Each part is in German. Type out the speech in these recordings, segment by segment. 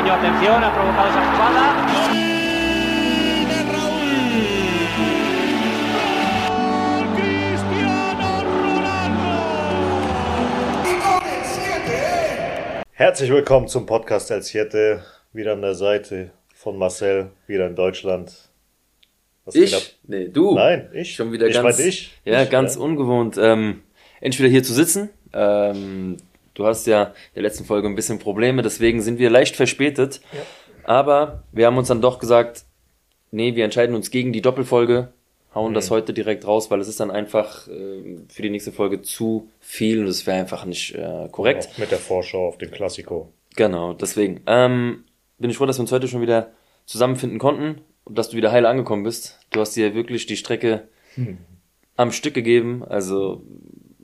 brasileño. Atención, ha provocado esa jugada. Herzlich willkommen zum Podcast als Siete. Wieder an der Seite von Marcel, wieder in Deutschland. Was ich? Nee, du. Nein, ich. Schon wieder ich ganz, ich. Ja, ich, ganz ja. ungewohnt. Ähm, entweder hier zu sitzen. Ähm, du hast ja in der letzten Folge ein bisschen Probleme, deswegen sind wir leicht verspätet. Ja. Aber wir haben uns dann doch gesagt, nee, wir entscheiden uns gegen die Doppelfolge, hauen Mhm. das heute direkt raus, weil es ist dann einfach äh, für die nächste Folge zu viel und es wäre einfach nicht äh, korrekt. Auch mit der Vorschau auf den Klassiko. Genau, deswegen. Ähm, bin ich froh, dass wir uns heute schon wieder zusammenfinden konnten und dass du wieder heil angekommen bist. Du hast dir wirklich die Strecke am Stück gegeben, also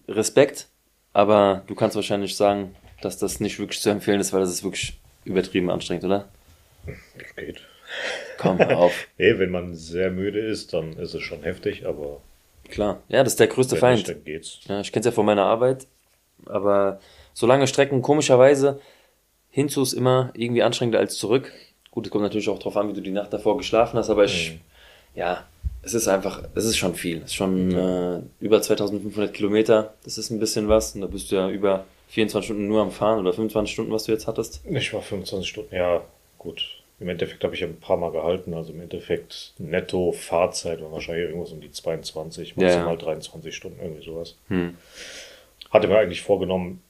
Respekt. Aber du kannst wahrscheinlich sagen, dass das nicht wirklich zu empfehlen ist, weil das ist wirklich übertrieben anstrengend, oder? Das geht. Komm, hör auf. Nee, wenn man sehr müde ist, dann ist es schon heftig, aber Klar. Ja, das ist der größte Feind. nicht, dann geht's. Ja, ich kenne es ja von meiner Arbeit, aber so lange Strecken, komischerweise, hinzu ist immer irgendwie anstrengender als zurück. Gut, es kommt natürlich auch drauf an, wie du die Nacht davor geschlafen hast, aber ich, Mhm. ja, es ist einfach, es ist schon viel. Es ist schon äh, über 2500 Kilometer, das ist ein bisschen was und da bist du ja über 24 Stunden nur am Fahren oder 25 Stunden, was du jetzt hattest. Ich war 25 Stunden, ja, gut. Im Endeffekt habe ich ja ein paar Mal gehalten, also im Endeffekt netto Fahrzeit war wahrscheinlich irgendwas um die 22, Ja, maximal ja. 23 Stunden, irgendwie sowas. Hm. Hatte mir eigentlich vorgenommen,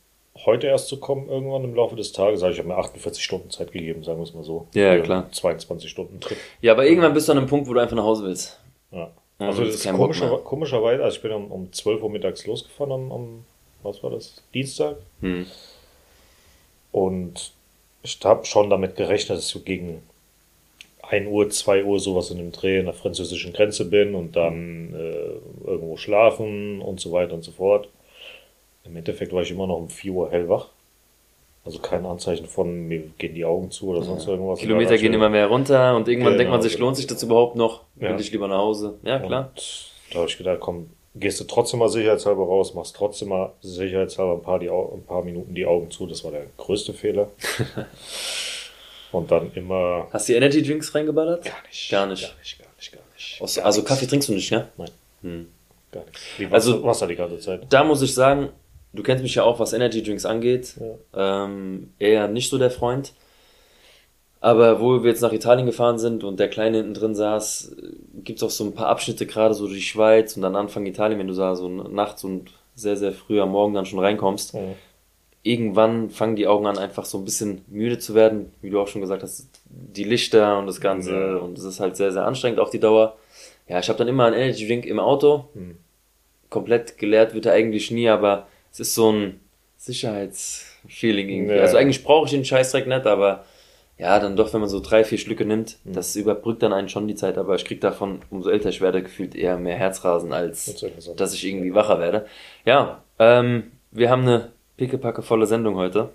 heute erst zu kommen, irgendwann im Laufe des Tages. Also ich habe mir 48 Stunden Zeit gegeben, sagen wir es mal so. Ja, klar. einen 22 Stunden Trip. Ja, aber irgendwann bist du an einem Punkt, wo du einfach nach Hause willst. Ja. Also das ist komischer, komischerweise, also ich bin um, um 12 Uhr mittags losgefahren am, am was war das? Dienstag. Hm. Und ich habe schon damit gerechnet, dass ich so gegen 1 Uhr, 2 Uhr sowas in dem Dreh an der französischen Grenze bin und dann äh, irgendwo schlafen und so weiter und so fort. Im Endeffekt war ich immer noch um 4 Uhr hellwach. Also kein Anzeichen von, mir gehen die Augen zu oder sonst irgendwas. Kilometer gehen immer mehr runter und irgendwann Genau, denkt man sich, genau. lohnt sich das überhaupt noch? Will Ja. ich lieber nach Hause? Ja, klar. Und da habe ich gedacht, komm, gehst du trotzdem mal sicherheitshalber raus, machst trotzdem mal sicherheitshalber ein paar, die, ein paar Minuten die Augen zu. Das war der größte Fehler. Und dann immer. Hast du die Energy Drinks reingeballert? Gar nicht. Gar nicht. Gar nicht, gar nicht, gar nicht. Also nichts. Kaffee trinkst du nicht, ne? Nein, Hm. gar nichts. Die Wasser, Also- Wasser die ganze Zeit. Da muss ich sagen, du kennst mich ja auch, was Energy Drinks angeht. Ähm, eher nicht so der Freund. Aber wo wir jetzt nach Italien gefahren sind und der Kleine hinten drin saß, gibt es auch so ein paar Abschnitte, gerade so durch die Schweiz und dann Anfang Italien, wenn du da so nachts und sehr, sehr früh am Morgen dann schon reinkommst. Mhm. Irgendwann fangen die Augen an, einfach so ein bisschen müde zu werden, wie du auch schon gesagt hast, die Lichter und das Ganze. Ja. Und es ist halt sehr, sehr anstrengend auf die Dauer. Ja, ich habe dann immer einen Energy Drink im Auto. Hm. Komplett geleert wird er eigentlich nie, aber es ist so ein Sicherheitsfeeling irgendwie. Ja. Also eigentlich brauche ich den Scheißdreck nicht, aber ja, dann doch, wenn man so drei, vier Schlücke nimmt, Hm. das überbrückt dann einen schon die Zeit, aber ich krieg davon, umso älter ich werde, gefühlt eher mehr Herzrasen, als Das dass ich irgendwie wacher werde. Ja, ähm, wir haben eine pickepacke volle Sendung heute.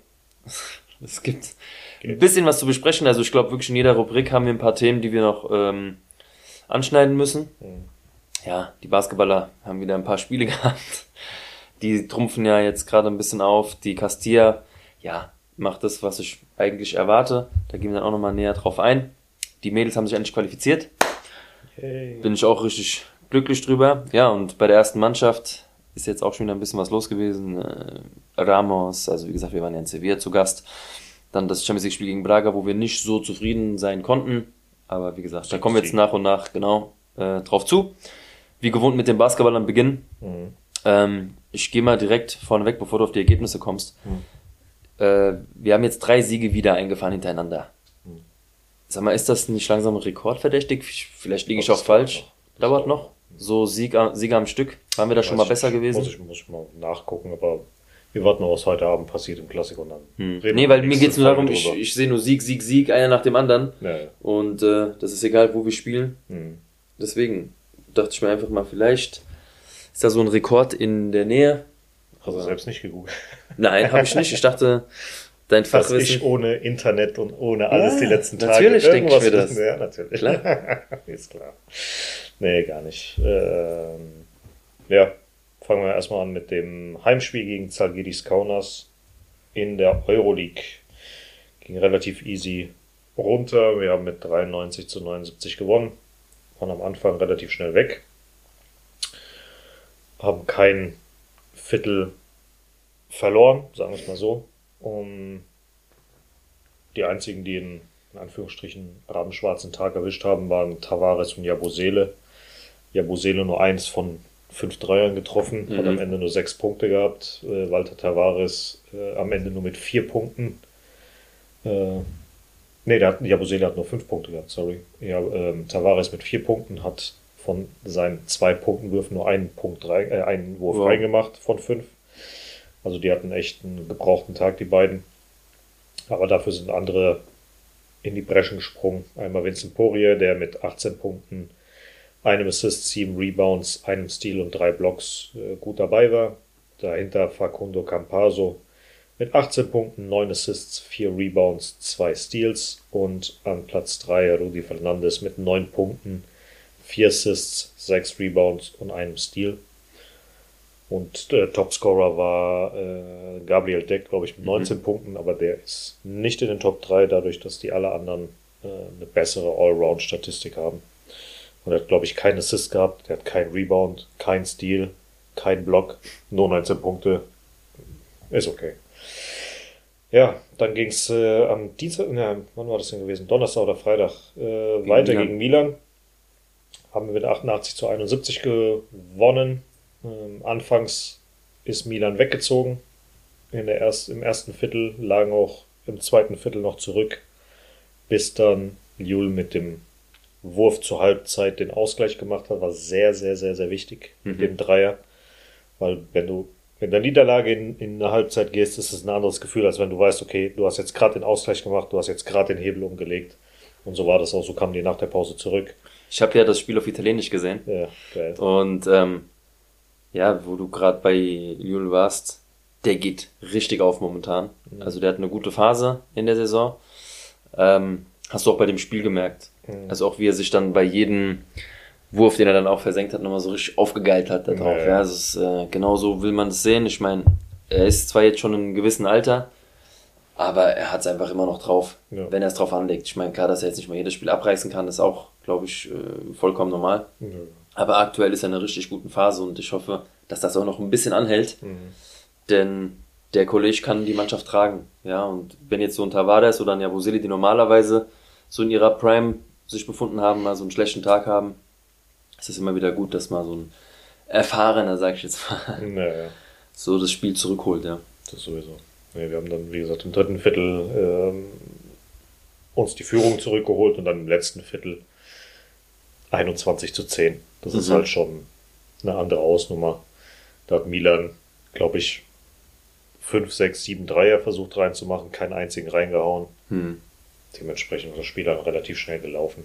Es gibt ein bisschen was zu besprechen. Also ich glaube wirklich in jeder Rubrik haben wir ein paar Themen, die wir noch ähm, anschneiden müssen. Mhm. Ja, die Basketballer haben wieder ein paar Spiele gehabt. Die trumpfen ja jetzt gerade ein bisschen auf. Die Castilla, ja, macht das, was ich eigentlich erwarte. Da gehen wir dann auch nochmal näher drauf ein. Die Mädels haben sich endlich qualifiziert. Hey. Bin ich auch richtig glücklich drüber. Ja, und bei der ersten Mannschaft ist jetzt auch schon wieder ein bisschen was los gewesen. Äh, Ramos, also wie gesagt, wir waren ja in Sevilla zu Gast. Dann das Champions League Spiel gegen Braga, wo wir nicht so zufrieden sein konnten. Aber wie gesagt, da kommen wir jetzt nach und nach genau äh, drauf zu. Wie gewohnt mit dem Basketballern beginnen. Mhm. Ähm, ich gehe mal direkt vorneweg, bevor du auf die Ergebnisse kommst. Äh, wir haben jetzt drei Siege wieder eingefahren hintereinander. Sag mal, ist das nicht langsam rekordverdächtig? Vielleicht liege ich auch falsch. dauert noch. So Sieg, am- Sieger am Stück? Waren wir da schon mal besser ich, gewesen? Muss ich, muss ich mal nachgucken, aber wir warten noch, was heute Abend passiert im Klassiko und dann. Hm. Nee, weil mir nächste geht's nur darum, ich, ich sehe nur Sieg, Sieg, Sieg, einer nach dem anderen. Ja, ja. Und äh, das ist egal, wo wir spielen. Hm. Deswegen dachte ich mir einfach mal, vielleicht ist da so ein Rekord in der Nähe. Hast du selbst nicht gegoogelt? Nein, habe ich nicht. Ich dachte, dein Dass Fachwissen. ich ohne Internet und ohne alles Ja, die letzten Tage. natürlich denke ich mir das. Ja, natürlich. Klar. Ist klar. Nee, gar nicht. Ähm, ja, fangen wir erstmal an mit dem Heimspiel gegen Zalgiris Kaunas in der Euroleague. Ging relativ easy. runter. Wir haben mit 93 zu 79 gewonnen. Waren am Anfang relativ schnell weg. Haben kein Viertel verloren, sagen wir es mal so. Um, die einzigen, die in, in Anführungsstrichen rabenschwarzen Tag erwischt haben, waren Tavares und Jabusele. Jabusele nur eins von fünf Dreiern getroffen, mhm. hat am Ende nur sechs Punkte gehabt. Äh, Walter Tavares äh, am Ende nur mit vier Punkten. Äh, ne, der hat, Jabusele hat nur fünf Punkte gehabt, sorry. Ja, ähm, Tavares mit vier Punkten hat von seinen zwei Punktenwürfen nur einen Punkt rein, äh, einen Wurf wow. reingemacht von fünf. Also die hatten echt einen gebrauchten Tag, die beiden. Aber dafür sind andere in die Breschen gesprungen. Einmal Vincent Poirier, der mit 18 Punkten, einem Assist, sieben Rebounds, einem Steal und drei Blocks äh, gut dabei war. Dahinter Facundo Campaso mit 18 Punkten, 9 Assists, 4 Rebounds, 2 Steals und an Platz 3 Rudi Fernandes mit 9 Punkten, 4 Assists, 6 Rebounds und einem Steal. Und der Topscorer war äh, Gabriel Deck, glaube ich, mit 19 mhm. Punkten, aber der ist nicht in den Top 3, dadurch, dass die alle anderen äh, eine bessere Allround-Statistik haben. Und er hat, glaube ich, keinen Assist gehabt, der hat keinen Rebound, kein Steal, kein Block, nur 19 Punkte. Ist okay. Ja, dann ging es äh, am Dienstag, ne, wann war das denn gewesen? Donnerstag oder Freitag äh, weiter Milan. gegen Milan. Haben wir mit 88 zu 71 gewonnen. Ähm, anfangs ist Milan weggezogen. In der erst, Im ersten Viertel lagen auch im zweiten Viertel noch zurück, bis dann Jul mit dem Wurf zur Halbzeit den Ausgleich gemacht hat, war sehr, sehr, sehr, sehr wichtig mit mhm. dem Dreier. Weil wenn du in der Niederlage in, in eine Halbzeit gehst, ist es ein anderes Gefühl, als wenn du weißt, okay, du hast jetzt gerade den Ausgleich gemacht, du hast jetzt gerade den Hebel umgelegt. Und so war das auch, so kamen die nach der Pause zurück. Ich habe ja das Spiel auf Italienisch gesehen. Ja, geil. Und ähm, ja, wo du gerade bei Jul warst, der geht richtig auf momentan. Mhm. Also der hat eine gute Phase in der Saison. Ähm, hast du auch bei dem Spiel gemerkt. Mhm. Also auch wie er sich dann bei jedem Wurf, den er dann auch versenkt hat, nochmal so richtig aufgegeilt hat da drauf. Ja, ja. Also ist, äh, genau so will man das sehen. Ich meine, er ist zwar jetzt schon in einem gewissen Alter, aber er hat es einfach immer noch drauf, ja. wenn er es drauf anlegt. Ich meine, klar, dass er jetzt nicht mal jedes Spiel abreißen kann, ist auch, glaube ich, äh, vollkommen normal. Ja. Aber aktuell ist er in einer richtig guten Phase und ich hoffe, dass das auch noch ein bisschen anhält. Mhm. Denn der Kollege kann die Mannschaft tragen. Ja, und wenn jetzt so ein Tavares oder ein Jabuseli, die normalerweise so in ihrer Prime sich befunden haben, mal so einen schlechten Tag haben, ist es immer wieder gut, dass mal so ein erfahrener, sag ich jetzt mal, naja. so das Spiel zurückholt, ja. Das sowieso. Ja, wir haben dann, wie gesagt, im dritten Viertel ähm, uns die Führung zurückgeholt und dann im letzten Viertel 21 zu 10. Das mhm. ist halt schon eine andere Ausnummer. Da hat Milan, glaube ich, 5, 6, 7 Dreier versucht reinzumachen, keinen einzigen reingehauen. Mhm. Dementsprechend ist das Spiel dann relativ schnell gelaufen.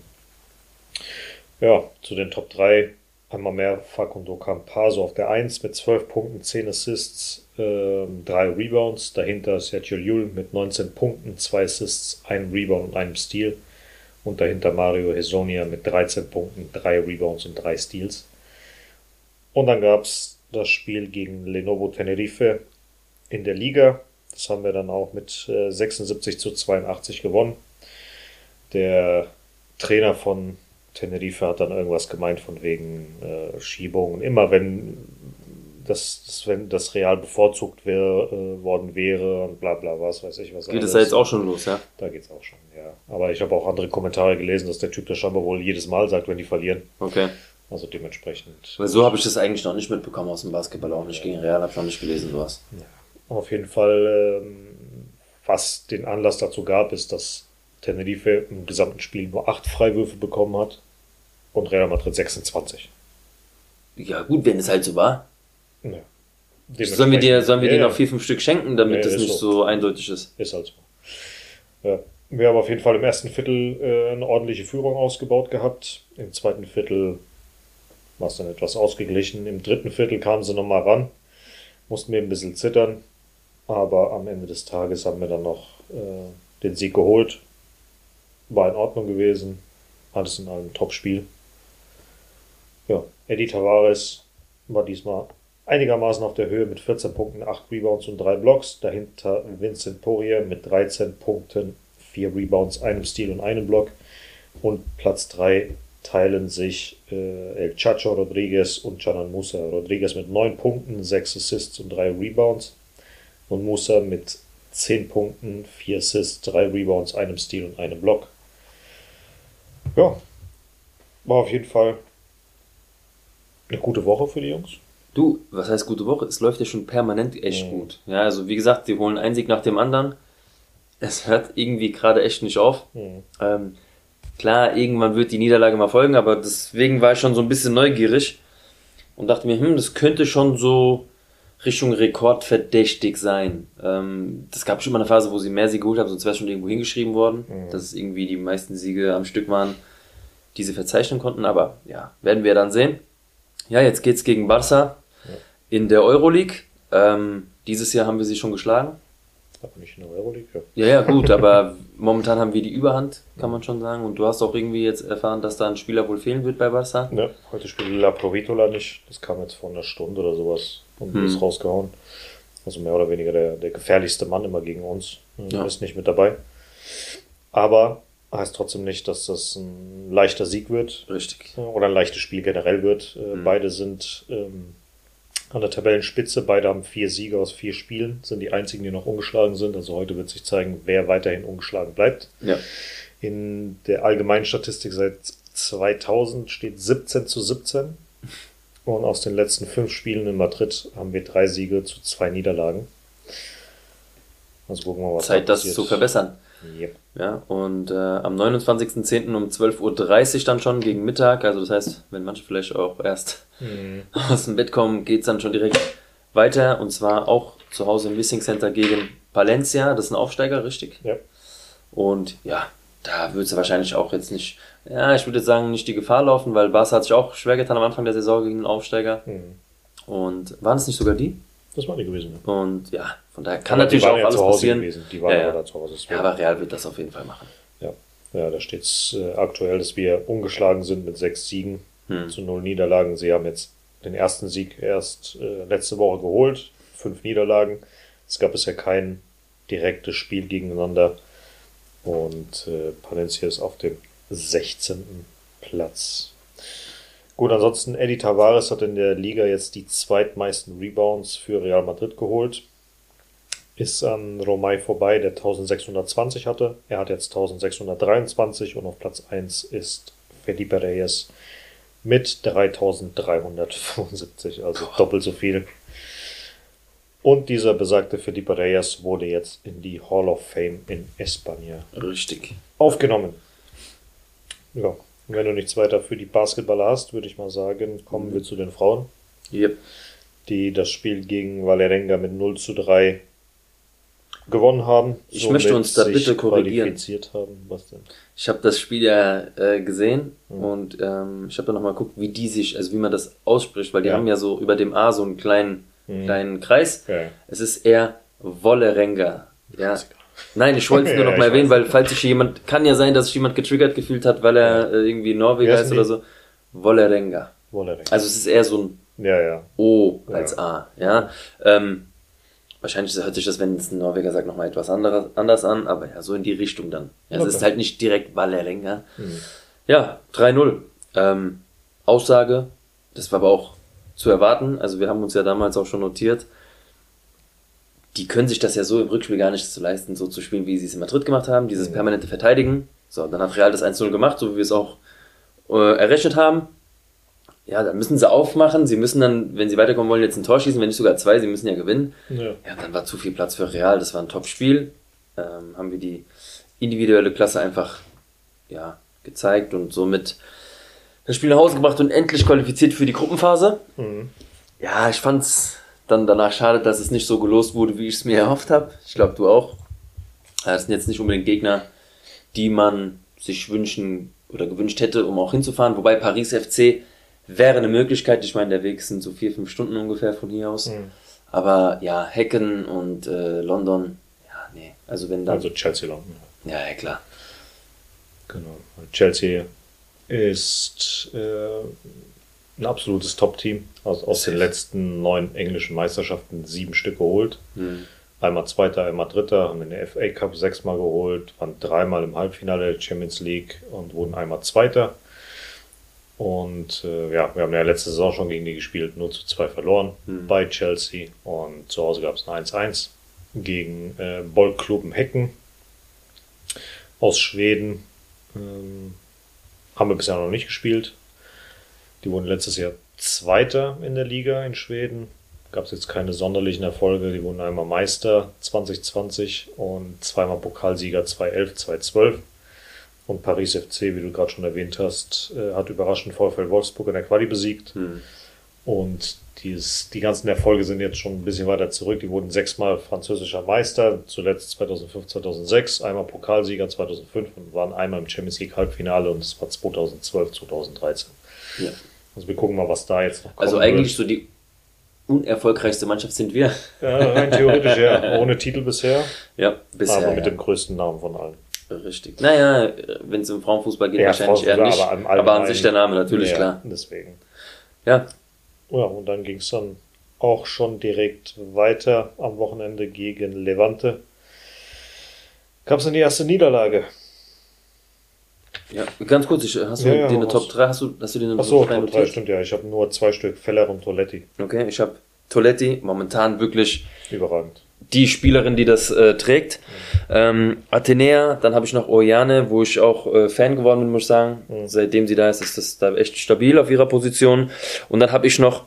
Ja, zu den Top 3 einmal mehr Facundo Campaso auf der 1 mit 12 Punkten, 10 Assists, äh, 3 Rebounds. Dahinter Sergio Llull mit 19 Punkten, 2 Assists, 1 Rebound und einem Steal. Und dahinter Mario Hesonia mit 13 Punkten, 3 Rebounds und 3 Steals. Und dann gab es das Spiel gegen Lenovo Tenerife in der Liga. Das haben wir dann auch mit äh, 76 zu 82 gewonnen. Der Trainer von Tenerife hat dann irgendwas gemeint von wegen äh, Schiebungen. Immer wenn das, das, wenn das Real bevorzugt wär, äh, worden wäre und bla bla was weiß ich was. Geht es da jetzt auch schon los, ja? Da geht es auch schon, ja. Aber ich habe auch andere Kommentare gelesen, dass der Typ das scheinbar wohl jedes Mal sagt, wenn die verlieren. Okay. Also dementsprechend. Weil so habe ich das eigentlich noch nicht mitbekommen aus dem Basketball, auch nicht ja. gegen Real, habe ich noch nicht gelesen, sowas. Ja. Auf jeden Fall, ähm, was den Anlass dazu gab, ist, dass Tenerife im gesamten Spiel nur acht Freiwürfe bekommen hat und Real Madrid 26. Ja, gut, wenn es halt so war. Ja. Sollen wir dir, sollen wir ja, dir noch vier, fünf Stück schenken, damit das nicht so. so. eindeutig ist? Ist halt so. Ja. Wir haben auf jeden Fall im ersten Viertel äh, eine ordentliche Führung ausgebaut gehabt. Im zweiten Viertel war es dann etwas ausgeglichen. Im dritten Viertel kamen sie nochmal ran. Mussten wir ein bisschen zittern. Aber am Ende des Tages haben wir dann noch äh, den Sieg geholt war in Ordnung gewesen. Alles in einem Top-Spiel. Ja, Eddie Tavares war diesmal einigermaßen auf der Höhe mit 14 Punkten, 8 Rebounds und 3 Blocks. Dahinter Vincent Poirier mit 13 Punkten, vier Rebounds, einem Steal und einem Block. Und Platz 3 teilen sich äh, El Chacho Rodriguez und Janan Musa. Rodriguez mit 9 Punkten, 6 Assists und 3 Rebounds. Und Musa mit 10 Punkten, 4 Assists, 3 Rebounds, einem Steal und einem Block. Ja, war auf jeden Fall eine gute Woche für die Jungs. Du, was heißt gute Woche? Es läuft ja schon permanent echt Mhm. gut. Ja, also wie gesagt, die holen einen Sieg nach dem anderen. Es hört irgendwie gerade echt nicht auf. Mhm. Ähm, klar, irgendwann wird die Niederlage mal folgen, aber deswegen war ich schon so ein bisschen neugierig und dachte mir, hm, das könnte schon so Richtung Rekord verdächtig sein. Ähm, das gab schon mal eine Phase, wo sie mehr Siege geholt haben, sonst wäre es schon irgendwo hingeschrieben worden, dass es irgendwie die meisten Siege am Stück waren, die sie verzeichnen konnten. Aber ja, werden wir dann sehen. Ja, jetzt geht's gegen Barca in der Euroleague. Ähm, dieses Jahr haben wir sie schon geschlagen. Aber nicht in der Euroleague, ja. Ja, ja, gut, aber momentan haben wir die Überhand, kann man schon sagen. Und du hast auch irgendwie jetzt erfahren, dass da ein Spieler wohl fehlen wird bei Barca. Ja, heute spielt La Provitola nicht. Das kam jetzt vor einer Stunde oder sowas und Hm. ist rausgehauen. Also mehr oder weniger der, der gefährlichste Mann immer gegen uns. Ja. Ist nicht mit dabei. Aber heißt trotzdem nicht, dass das ein leichter Sieg wird Richtig. oder ein leichtes Spiel generell wird. Äh, Mhm. Beide sind ähm, an der Tabellenspitze. Beide haben vier Siege aus vier Spielen, sind die einzigen, die noch ungeschlagen sind. Also heute wird sich zeigen, wer weiterhin ungeschlagen bleibt. Ja. In der allgemeinen Statistik seit 2000 steht 17 zu 17. Und aus den letzten fünf Spielen in Madrid haben wir drei Siege zu zwei Niederlagen. Also gucken wir mal, was Zeit, das zu verbessern. Yep. Ja, und äh, am 29.10. um 12.30 Uhr dann schon gegen Mittag. Also das heißt, wenn manche vielleicht auch erst Mhm. aus dem Bett kommen, geht's dann schon direkt weiter. Und zwar auch zu Hause im Wissing Center gegen Valencia. Das ist ein Aufsteiger, richtig? Ja. Und ja, da wird es wahrscheinlich auch jetzt nicht, ja, ich würde jetzt sagen, nicht die Gefahr laufen, weil Barca hat sich auch schwer getan am Anfang der Saison gegen den Aufsteiger. Mhm. Und waren es nicht sogar die? Das war die gewesen. ja. Und ja, von daher kann Aber natürlich die auch waren ja alles zu Hause passieren. gewesen. Die waren Ja, ja. aber da zu Hause. Ja, aber Real wird das auf jeden Fall machen. Ja, ja da steht es äh, aktuell, dass wir ungeschlagen sind mit sechs Siegen Hm. zu null Niederlagen. Sie haben jetzt den ersten Sieg erst äh, letzte Woche geholt, fünf Niederlagen. Es gab bisher kein direktes Spiel gegeneinander. Und äh, Palencia ist auf dem 16. Platz. Gut, ansonsten Eddie Tavares hat in der Liga jetzt die zweitmeisten Rebounds für Real Madrid geholt ist an Romay vorbei, der 1620 hatte. Er hat jetzt 1623 und auf Platz 1 ist Felipe Reyes mit 3375, also doppelt so viel. Und dieser besagte Felipe Reyes wurde jetzt in die Hall of Fame in Espanja Richtig. aufgenommen. Ja, und wenn du nichts weiter für die Basketballer hast, würde ich mal sagen, kommen wir zu den Frauen Yep. die das Spiel gegen Valerenga mit 0 zu 3 gewonnen haben. Ich möchte uns da bitte korrigieren. Ich habe das Spiel ja äh, gesehen Mhm. und ähm, ich habe dann nochmal geguckt, wie die sich, also wie man das ausspricht, weil die Ja. haben ja so über dem A so einen kleinen, Mhm. kleinen Kreis. Ja. Es ist eher Wollerenga. Ja. Nein, ich wollte es nur Ja, noch mal ich erwähnen, weil falls sich jemand, kann ja sein, dass sich jemand getriggert gefühlt hat, weil er äh, irgendwie Norweger ist oder so. Wollerenga. Valerenga. Also es ist eher so ein ja, ja. O Ja. als A, ja. Ähm, wahrscheinlich hört sich das, wenn es ein Norweger sagt, nochmal etwas anderes, anders an, aber ja, so in die Richtung dann. Ja, es Okay. ist halt nicht direkt Valerenga. Mhm. Ja, 3-0. Ähm, Aussage, das war aber auch zu erwarten. Also wir haben uns ja damals auch schon notiert, die können sich das ja so im Rückspiel gar nicht so leisten, so zu spielen, wie sie es in Madrid gemacht haben, dieses Mhm. permanente Verteidigen. So, dann hat Real das 1-0 gemacht, so wie wir es auch äh, errechnet haben. Ja, dann müssen sie aufmachen. Sie müssen dann, wenn sie weiterkommen wollen, jetzt ein Tor schießen, wenn nicht sogar zwei. Sie müssen ja gewinnen. Ja. Ja, dann war zu viel Platz für Real. Das war ein Top-Spiel. Ähm, haben wir die individuelle Klasse einfach ja, gezeigt und somit das Spiel nach Hause gebracht und endlich qualifiziert für die Gruppenphase. Mhm. Ja, ich fand's dann danach schade, dass es nicht so gelost wurde, wie ich es mir erhofft habe. Ich glaube, du auch. Das sind jetzt nicht unbedingt Gegner, die man sich wünschen oder gewünscht hätte, um auch hinzufahren. Wobei Paris FC wäre eine Möglichkeit. Ich meine, der Weg sind so vier, fünf Stunden ungefähr von hier aus. Mhm. Aber ja, Hecken und äh, London, ja, nee. Also wenn dann. Also Chelsea London. ja, ja, klar. Genau. Chelsea ist äh, ein absolutes Top-Team. Also aus den letzten neun englischen Meisterschaften sieben Stück geholt. Hm. Einmal Zweiter, einmal Dritter, haben den FA Cup sechsmal geholt, waren dreimal im Halbfinale der Champions League und wurden einmal Zweiter. Und äh, ja, wir haben ja letzte Saison schon gegen die gespielt, nur zu zwei verloren mhm. bei Chelsea. Und zu Hause gab es ein 1-1 gegen äh, Bollklubben Hecken aus Schweden. Ähm, haben wir bisher noch nicht gespielt. Die wurden letztes Jahr Zweiter in der Liga in Schweden. Gab es jetzt keine sonderlichen Erfolge. Die wurden einmal Meister 2020 und zweimal Pokalsieger 2011, 2012. Und Paris FC, wie du gerade schon erwähnt hast, äh, hat überraschend VfL Wolfsburg in der Quali besiegt. Hm. Und dies, die ganzen Erfolge sind jetzt schon ein bisschen weiter zurück. Die wurden sechsmal französischer Meister, zuletzt 2005, 2006, einmal Pokalsieger 2005 und waren einmal im Champions League Halbfinale und das war 2012, 2013. Ja. Also wir gucken mal, was da jetzt noch kommt. Also eigentlich wird. so die unerfolgreichste Mannschaft sind wir. Ja, rein theoretisch ja. Ohne Titel bisher. Ja, bisher. Aber mit ja. dem größten Namen von allen. Richtig. Naja, wenn es im Frauenfußball geht, ja, wahrscheinlich eher nicht. Aber, aber, an sich der Name natürlich, ja, klar. Deswegen. Ja. Ja, und dann ging es dann auch schon direkt weiter am Wochenende gegen Levante. Gab es dann die erste Niederlage. Ja, ganz kurz, ich, hast du ja, dir eine Top 3? Hast du, hast du dir eine Achso, Top 3 Top 3 stimmt, ja. Ich habe nur zwei Stück, Feller und Toletti. Okay, ich habe Toletti, momentan wirklich überragend die Spielerin, die das äh, trägt. Ähm, Athenea, dann habe ich noch Oriane, wo ich auch äh, Fan geworden bin, muss ich sagen. Mhm. Seitdem sie da ist, ist das da echt stabil auf ihrer Position. Und dann habe ich noch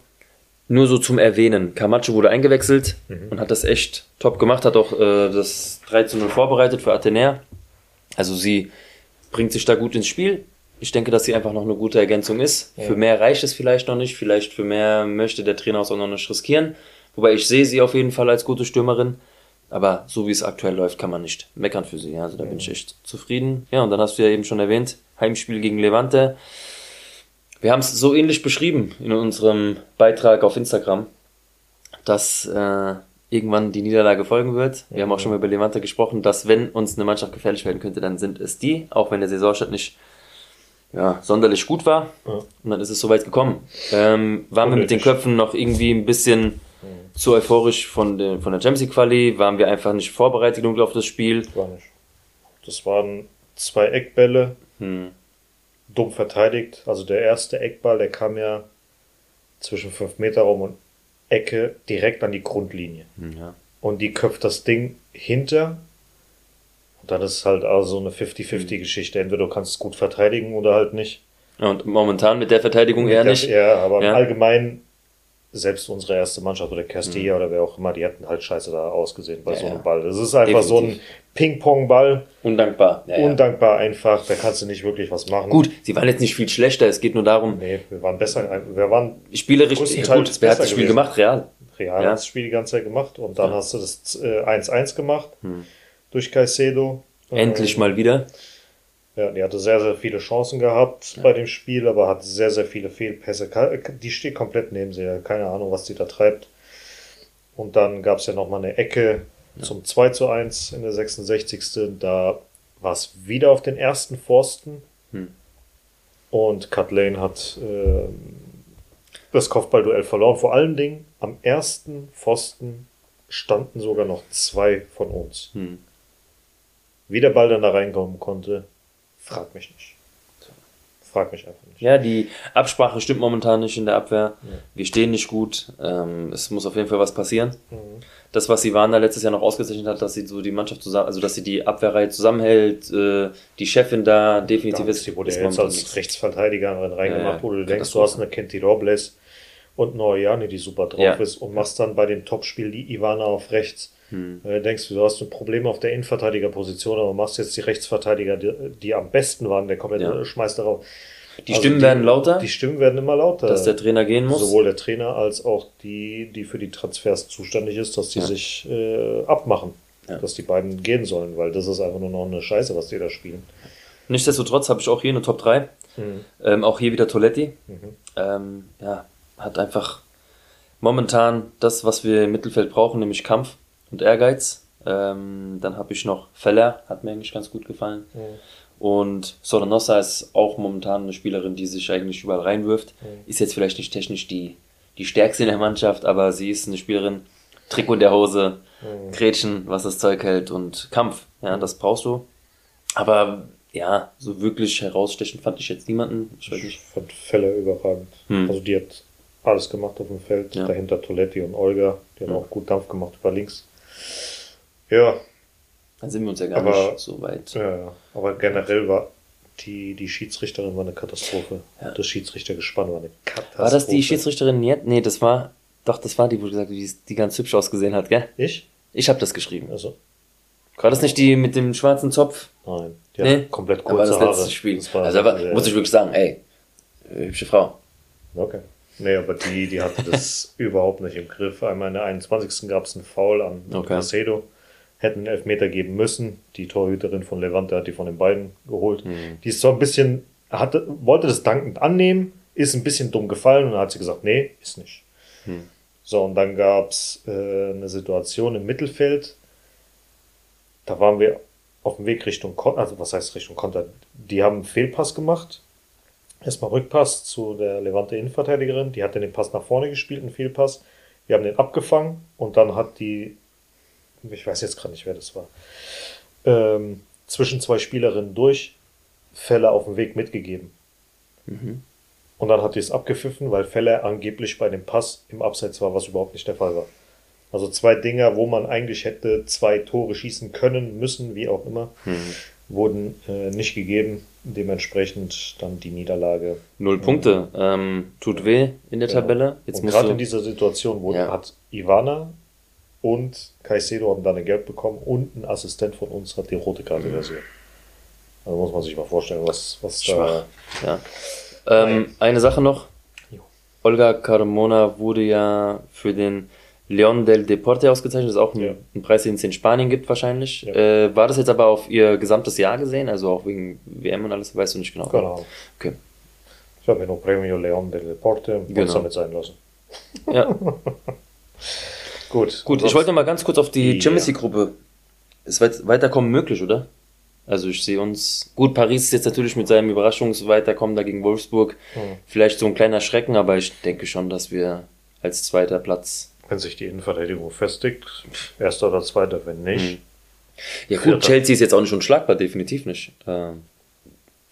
nur so zum Erwähnen. Camacho wurde eingewechselt mhm. und hat das echt top gemacht, hat auch äh, das 3 zu 0 vorbereitet für Athenea. Also sie bringt sich da gut ins Spiel. Ich denke, dass sie einfach noch eine gute Ergänzung ist. Ja. Für mehr reicht es vielleicht noch nicht. Vielleicht für mehr möchte der Trainer auch noch nicht riskieren. Wobei ich sehe sie auf jeden Fall als gute Stürmerin. Aber so wie es aktuell läuft, kann man nicht meckern für sie. Also da bin ich echt zufrieden. Ja, und dann hast du ja eben schon erwähnt, Heimspiel gegen Levante. Wir haben es so ähnlich beschrieben in unserem Beitrag auf Instagram, dass äh, irgendwann die Niederlage folgen wird. Wir haben auch schon mal über Levante gesprochen, dass wenn uns eine Mannschaft gefährlich werden könnte, dann sind es die, auch wenn der Saisonstart nicht ja, sonderlich gut war. Ja. Und dann ist es soweit gekommen. Ähm, waren wir mit den Köpfen noch irgendwie ein bisschen zu euphorisch von der, von der Champions League Quali, waren wir einfach nicht vorbereitet genug auf das Spiel. War nicht. Das waren zwei Eckbälle, hm. dumm verteidigt. Also der erste Eckball, der kam ja zwischen 5 Meter Raum und Ecke direkt an die Grundlinie. Ja. Und die köpft das Ding hinter. Und dann ist es halt also eine 50-50-Geschichte. Hm. Entweder du kannst es gut verteidigen oder halt nicht. und momentan mit der Verteidigung eher nicht. Ja, aber ja. allgemein selbst unsere erste Mannschaft oder Castilla mhm. oder wer auch immer, die hätten halt scheiße da ausgesehen bei ja, so einem Ball. Das ist einfach Definitiv. so ein Ping-Pong-Ball. Undankbar. Ja, Undankbar einfach, da kannst du nicht wirklich was machen. Gut, sie waren jetzt nicht viel schlechter, es geht nur darum. Nee, wir waren besser, wir waren spielerisch ja, gut, wer hat das Spiel gewesen. gemacht? Real. Real hat das Spiel die ganze Zeit gemacht und dann hast du das 1-1 äh, gemacht hm. durch Caicedo. Endlich ähm, mal wieder. Ja, die hatte sehr, sehr viele Chancen gehabt ja. bei dem Spiel, aber hat sehr, sehr viele Fehlpässe. Die steht komplett neben sie, keine Ahnung, was die da treibt. Und dann gab es ja nochmal eine Ecke ja. zum 2 zu 1 in der 66. Da war es wieder auf den ersten Pfosten. Hm. Und Lane hat äh, das Kopfballduell verloren. Vor allen Dingen am ersten Pfosten standen sogar noch zwei von uns. Hm. Wie der Ball dann da reinkommen konnte, Frag mich nicht. Frag mich einfach nicht. Ja, die Absprache stimmt momentan nicht in der Abwehr. Ja. Wir stehen nicht gut. Ähm, es muss auf jeden Fall was passieren. Mhm. Das, was Ivana letztes Jahr noch ausgezeichnet hat, dass sie so die Mannschaft zusammen, also dass sie die Abwehrreihe zusammenhält, äh, die Chefin da definitiv ist. Die wurde ja jetzt als nichts. Rechtsverteidigerin reingemacht, ja, wo du denkst, du hast eine Kenti Robles und Noriani, die super drauf ja. ist und machst dann bei dem Topspiel die Ivana auf rechts. Hm. Äh, denkst du, du hast ein Problem auf der Innenverteidigerposition, aber machst jetzt die Rechtsverteidiger, die, die am besten waren, der kommt ja. schmeißt darauf. Die also Stimmen die, werden lauter. Die Stimmen werden immer lauter. Dass der Trainer gehen muss. Sowohl der Trainer als auch die, die für die Transfers zuständig ist, dass die ja. sich äh, abmachen. Ja. Dass die beiden gehen sollen, weil das ist einfach nur noch eine Scheiße, was die da spielen. Nichtsdestotrotz habe ich auch hier eine Top 3. Mhm. Ähm, auch hier wieder Toletti. Mhm. Ähm, ja, hat einfach momentan das, was wir im Mittelfeld brauchen, nämlich Kampf und Ehrgeiz. Ähm, dann habe ich noch Feller, hat mir eigentlich ganz gut gefallen. Mhm. Und Soranosa ist auch momentan eine Spielerin, die sich eigentlich überall reinwirft. Mhm. Ist jetzt vielleicht nicht technisch die, die stärkste in der Mannschaft, aber sie ist eine Spielerin, Trikot in der Hose, Gretchen, was das Zeug hält und Kampf. Ja, das brauchst du. Aber ja, so wirklich herausstechend fand ich jetzt niemanden. Ich Ich fand Felle überragend. Hm. Also die hat alles gemacht auf dem Feld. Ja. Dahinter Toletti und Olga. Die haben Ja. auch gut Dampf gemacht über links. Ja, Dann sind wir uns ja gar Aber- nicht so weit. ja, ja. aber generell war die, die Schiedsrichterin war eine Katastrophe. Ja. Das Schiedsrichtergespann war eine Katastrophe. War das die Schiedsrichterin jetzt? Nee, das war. Doch, das war die, wo du gesagt hast, die, die ganz hübsch ausgesehen hat, gell? Ich? Ich habe das geschrieben. Also, War das nicht die mit dem schwarzen Zopf? nein. Die Nee. hat komplett Aber kurze das Haare. letzte Spiel. Das also aber muss ich wirklich sagen, ey, äh, hübsche Frau. Okay. Nee, aber die, die hatte das überhaupt nicht im Griff. Einmal in der 21. gab es einen Foul an Okay. Macedo. Hätten einen Elfmeter geben müssen. Die Torhüterin von Levante hat die von den beiden geholt. Mhm. Die ist so ein bisschen, hatte, wollte das dankend annehmen, ist ein bisschen dumm gefallen und dann hat sie gesagt, nee, ist nicht. Hm. So, und dann gab es äh, eine Situation im Mittelfeld. Da waren wir auf dem Weg Richtung Konter, also was heißt Richtung Konter? Die haben einen Fehlpass gemacht. Erstmal Rückpass zu der Levante Innenverteidigerin. Die hat dann den Pass nach vorne gespielt, einen Fehlpass. Wir haben den abgefangen und dann hat die, ich weiß jetzt gerade nicht, wer das war, ähm, zwischen zwei Spielerinnen durch Fälle auf dem Weg mitgegeben. Mhm. Und dann hat die es abgepfiffen, weil Fälle angeblich bei dem Pass im Abseits war, was überhaupt nicht der Fall war. Also zwei Dinger, wo man eigentlich hätte zwei Tore schießen können, müssen, wie auch immer, Mhm. wurden äh, nicht gegeben. Dementsprechend dann die Niederlage. Null Punkte. Ähm, tut weh in der Genau. Tabelle. Jetzt und gerade in dieser Situation wo Ja. hat Ivana und Caicedo haben dann ein Geld bekommen und ein Assistent von uns hat die rote Karte Mhm. versiert. Also muss man sich mal vorstellen, was, was Schwach. da. ja. ähm, eine Sache noch. Jo. Olga Carmona wurde ja für den Leon del Deporte ausgezeichnet. Das ist auch ein, Ja. ein Preis, den es in Spanien gibt wahrscheinlich. Ja. Äh, war das jetzt aber auf ihr gesamtes Jahr gesehen? Also auch wegen WM und alles? Weißt du nicht genau? Ahnung. Okay. Ich habe mir noch Premio Leon del Deporte und Genau. damit sein lassen. Ja. Gut. Gut, ich wollte noch mal ganz kurz auf die. Champions League Gruppe. Ist weit, Weiterkommen möglich, oder? Also ich sehe uns. Gut, Paris ist jetzt natürlich mit seinem Überraschungsweiterkommen da gegen Wolfsburg Hm. vielleicht so ein kleiner Schrecken, aber ich denke schon, dass wir als zweiter Platz. Wenn sich die Innenverteidigung festigt, erster oder zweiter, wenn nicht. Hm. Ja gut, Vierter. Chelsea ist jetzt auch nicht unschlagbar, definitiv nicht. Ähm,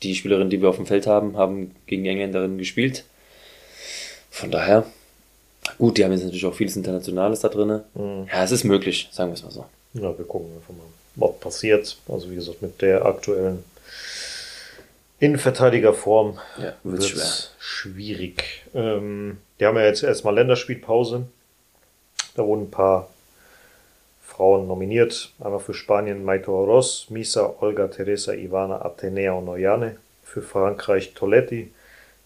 die Spielerinnen, die wir auf dem Feld haben, haben gegen Engländerinnen gespielt. Von daher, gut, die haben jetzt natürlich auch vieles Internationales da drin. Hm. Ja, es ist möglich, sagen wir es mal so. Ja, wir gucken einfach mal, was passiert. Also wie gesagt, mit der aktuellen Innenverteidigerform Ja, wird es schwierig. Ähm, die haben ja jetzt erstmal Länderspielpause. Da wurden ein paar Frauen nominiert. Einmal für Spanien Maito Oroz, Misa, Olga, Teresa, Ivana, Atenea und Noyane. Für Frankreich Toletti.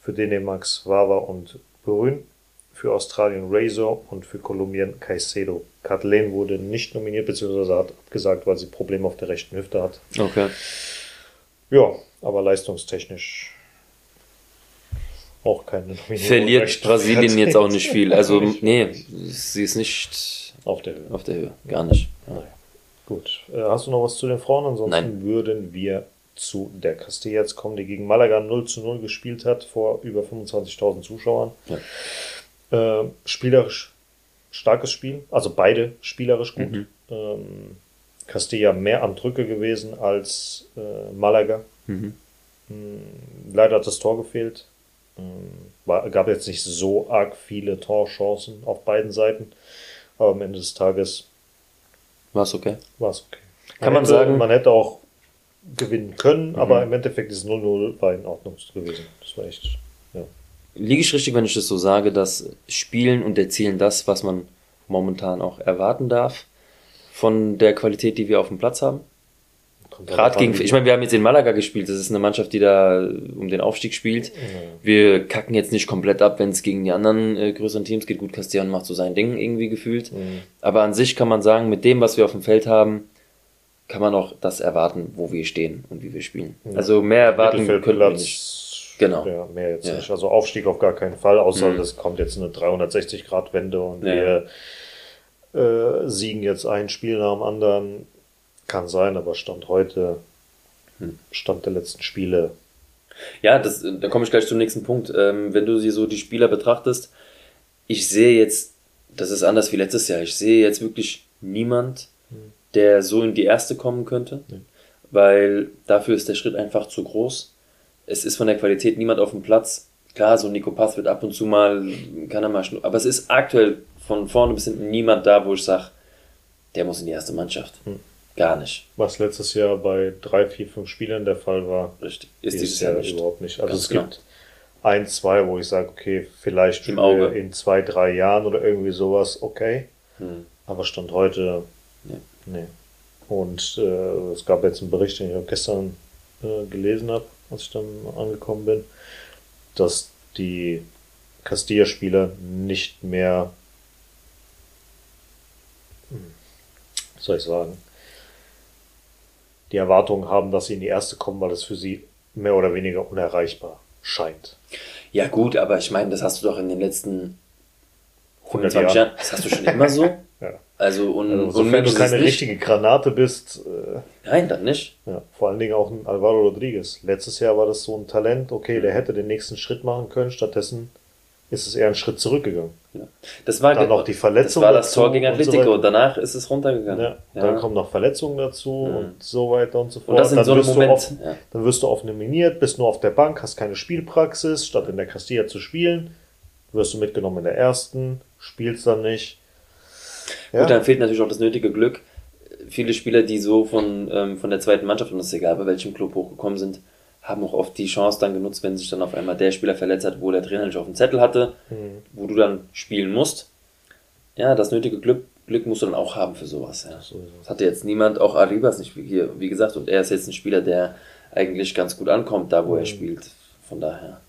Für Dänemark Svava und Brün. Für Australien Razor und für Kolumbien Caicedo. Kathleen wurde nicht nominiert, beziehungsweise hat abgesagt, weil sie Probleme auf der rechten Hüfte hat. Okay. Ja, aber leistungstechnisch auch keine Nominierung. Verliert Brasilien jetzt auch nicht viel. Also, nee, sie ist nicht Auf der Höhe. auf der Höhe. Gar nicht. Ja. Naja. Gut. Äh, hast du noch was zu den Frauen? Ansonsten Nein. würden wir zu der Castilla jetzt kommen, die gegen Malaga 0 zu 0 gespielt hat vor über 25.000 Zuschauern. Äh, spielerisch starkes Spiel, also beide spielerisch gut. Mhm. Ähm, Castilla mehr am Drücke gewesen als äh, Malaga. Mhm. Mm, Leider hat das Tor gefehlt. Mm, War, gab jetzt nicht so arg viele Torchancen auf beiden Seiten. Aber am Ende des Tages War es okay? war es okay. Kann man hätte, sagen- Mhm. Man hätte auch gewinnen können, aber im Endeffekt ist 0-0 war in Ordnung gewesen. Das war echt. Ja. Liege ich richtig, wenn ich das so sage, dass Spielen und Erzielen das, was man momentan auch erwarten darf, von der Qualität, die wir auf dem Platz haben? Gerade gegen, ich meine, wir haben jetzt in Malaga gespielt, das ist eine Mannschaft, die da um den Aufstieg spielt. Wir kacken jetzt nicht komplett ab, wenn es gegen die anderen äh, größeren Teams geht. Gut, Castellan macht so sein Ding irgendwie gefühlt. Mhm. Aber an sich kann man sagen, mit dem, was wir auf dem Feld haben, kann man auch das erwarten, wo wir stehen und wie wir spielen. Also mehr erwarten können wir nicht. Genau. Ja, mehr jetzt Ja. nicht. Also Aufstieg auf gar keinen Fall, außer Mhm. das kommt jetzt eine 360-Grad-Wende und Ja. wir äh, siegen jetzt ein Spiel nach dem anderen. Kann sein, aber Stand heute, Hm. Stand der letzten Spiele, Ja, das, da komme ich gleich zum nächsten Punkt. Ähm, wenn du dir so die Spieler betrachtest, ich sehe jetzt das ist anders wie letztes Jahr. Ich sehe jetzt wirklich niemand, der so in die erste kommen könnte, weil dafür ist der Schritt einfach zu groß. Es ist von der Qualität niemand auf dem Platz. Klar, so Nico Pass wird ab und zu mal, kann er mal schnur, aber es ist aktuell von vorne bis hinten niemand da, wo ich sage, der muss in die erste Mannschaft. Gar nicht. Was letztes Jahr bei drei, vier, fünf Spielern der Fall war, Richtig. ist dieses Jahr nicht. überhaupt nicht. Also Ganz es genau. gibt ein, zwei, wo ich sage, okay, vielleicht in zwei, drei Jahren oder irgendwie sowas, okay. Hm. Aber Stand heute, Nee. nee. Und äh, es gab jetzt einen Bericht, den ich auch gestern äh, gelesen habe, als ich dann angekommen bin, dass die Castilla-Spieler nicht mehr, hm, was soll ich sagen, die Erwartung haben, dass sie in die erste kommen, weil es für sie mehr oder weniger unerreichbar scheint. Ja, gut, aber ich meine, das hast du doch in den letzten 100 25 Jahren. Jahren. Das hast du schon immer so. Ja. Also, un Also, sofern du keine richtige Granate bist, äh, Nein, dann nicht. Ja, vor allen Dingen auch ein Alvaro Rodriguez. Letztes Jahr war das so ein Talent, okay, Mhm. der hätte den nächsten Schritt machen können, stattdessen ist es eher ein Schritt zurückgegangen. Ja. Das war Dann noch die Verletzung Das war das Tor gegen Atletico. und danach ist es runtergegangen. Ja, Dann kommen noch Verletzungen dazu und so weiter und so fort. Und das in dann so einem Moment. oft- Ja. Dann wirst du oft nominiert, bist nur auf der Bank, hast keine Spielpraxis, statt in der Castilla zu spielen, wirst du mitgenommen in der ersten, spielst dann nicht. Ja, Gut, dann fehlt natürlich auch das nötige Glück. Viele Spieler, die so von, ähm, von der zweiten Mannschaft, und das ist egal, bei welchem Club hochgekommen sind, haben auch oft die Chance dann genutzt, wenn sich dann auf einmal der Spieler verletzt hat, wo der Trainer nicht auf dem Zettel hatte, Mhm. wo du dann spielen musst. Ja, das nötige Glück, Glück musst du dann auch haben für sowas. Ja. So. Das hatte jetzt niemand, auch Arribas nicht wie hier, wie gesagt, und er ist jetzt ein Spieler, der eigentlich ganz gut ankommt, da wo er spielt. Von daher.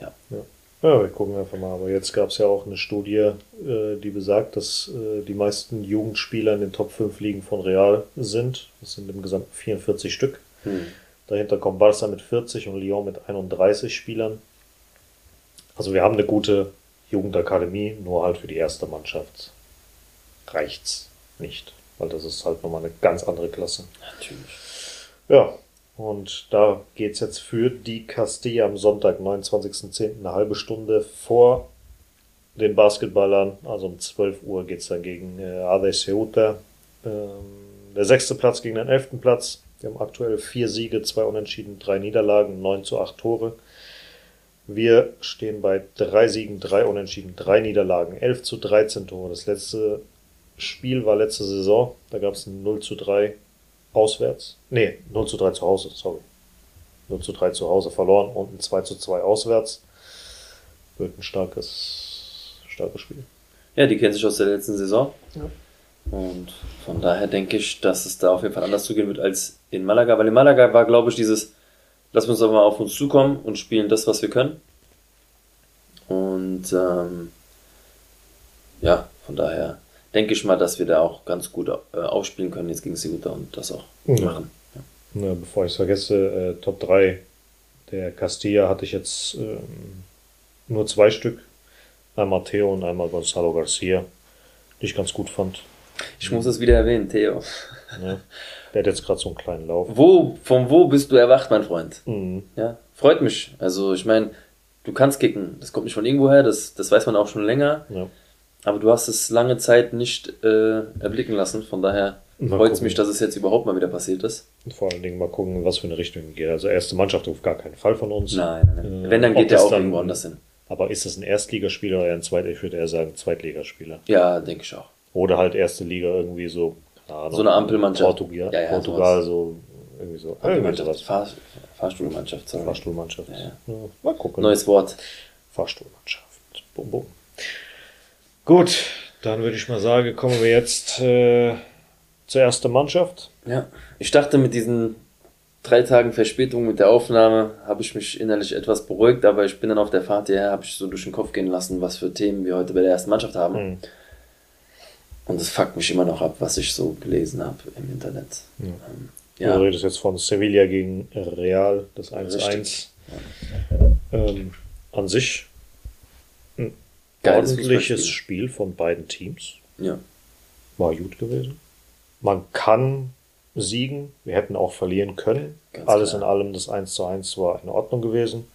Ja. Ja. ja, wir gucken einfach mal. Aber jetzt gab es ja auch eine Studie, äh, die besagt, dass äh, die meisten Jugendspieler in den Top 5 Ligen von Real sind. Das sind im Gesamten 44 Stück. Hm. Dahinter kommt Barca mit 40 und Lyon mit 31 Spielern. Also wir haben eine gute Jugendakademie, nur halt für die erste Mannschaft reicht's nicht. Weil das ist halt nochmal eine ganz andere Klasse. Natürlich. Ja, und da geht's jetzt für die Castilla am Sonntag, 29.10., eine halbe Stunde vor den Basketballern. Also um 12 Uhr geht's dann gegen äh, AD Ceuta. Ähm, der sechste Platz gegen den elften Platz. Wir haben aktuell vier Siege, zwei Unentschieden, drei Niederlagen, 9 zu 8 Tore. Wir stehen bei drei Siegen, drei Unentschieden, drei Niederlagen, 11 zu 13 Tore. Das letzte Spiel war letzte Saison. Da gab es ein 0 zu 3 auswärts. Nee, 0 zu 3 zu Hause, sorry. 0 zu 3 zu Hause verloren und ein 2 zu 2 auswärts. Wird ein starkes, starkes Spiel. Ja, die kennen sich aus der letzten Saison. Ja. Und von daher denke ich, dass es da auf jeden Fall anders zugehen wird als in Malaga. Weil in Malaga war, glaube ich, dieses, lass uns doch mal auf uns zukommen und spielen das, was wir können. Und ähm, ja, von daher denke ich mal, dass wir da auch ganz gut äh, aufspielen können jetzt gegen Ceuta und das auch Ja. machen. Ja. Na, bevor ich es vergesse, äh, Top 3 der Castilla hatte ich jetzt ähm, nur zwei Stück. Einmal Theo und einmal Gonzalo Garcia, die ich ganz gut fand. Ich muss es wieder erwähnen, Theo. Ne? Der hat jetzt gerade so einen kleinen Lauf. Wo, von wo bist du erwacht, mein Freund? Mhm. Ja, freut mich. Also ich meine, du kannst kicken. Das kommt nicht von irgendwoher, das, das weiß man auch schon länger. Ja. Aber du hast es lange Zeit nicht äh, erblicken lassen. Von daher freut es mich, dass es jetzt überhaupt mal wieder passiert ist. Und vor allen Dingen mal gucken, was für eine Richtung geht. Also erste Mannschaft auf gar keinen Fall von uns. Nein, nein. Äh, Wenn, dann ob geht der das auch dann- irgendwo anders hin. Aber ist es ein Erstligaspieler oder ein Zweit? Ich würde eher sagen Zweitligaspieler. Ja, denke ich auch. Oder halt erste Liga irgendwie so. keine Ahnung, So eine Ampelmannschaft. Portugal, Ja, ja, Portugal so irgendwie so. Irgendwie Mannschaft, sowas. Fahr, Fahrstuhlmannschaft, sorry. Fahrstuhlmannschaft. Ja, mal gucken. Neues Wort. Fahrstuhlmannschaft. Bum, bum. Gut, dann würde ich mal sagen, kommen wir jetzt äh, zur ersten Mannschaft. Ja, ich dachte mit diesen drei Tagen Verspätung mit der Aufnahme habe ich mich innerlich etwas beruhigt, aber ich bin dann auf der Fahrt hierher, habe ich so durch den Kopf gehen lassen, was für Themen wir heute bei der ersten Mannschaft haben. Hm. Und es fuckt mich immer noch ab, was ich so gelesen habe im Internet. Ähm, Ja. ja, Du redest jetzt von Sevilla gegen Real, das 1-1. Richtig. Ähm, an sich ein Geiles ordentliches. Spiel von beiden Teams. ja. War gut gewesen. Man kann siegen. Wir hätten auch verlieren können. Ganz Alles klar. in allem, das 1 zu 1 war in Ordnung gewesen.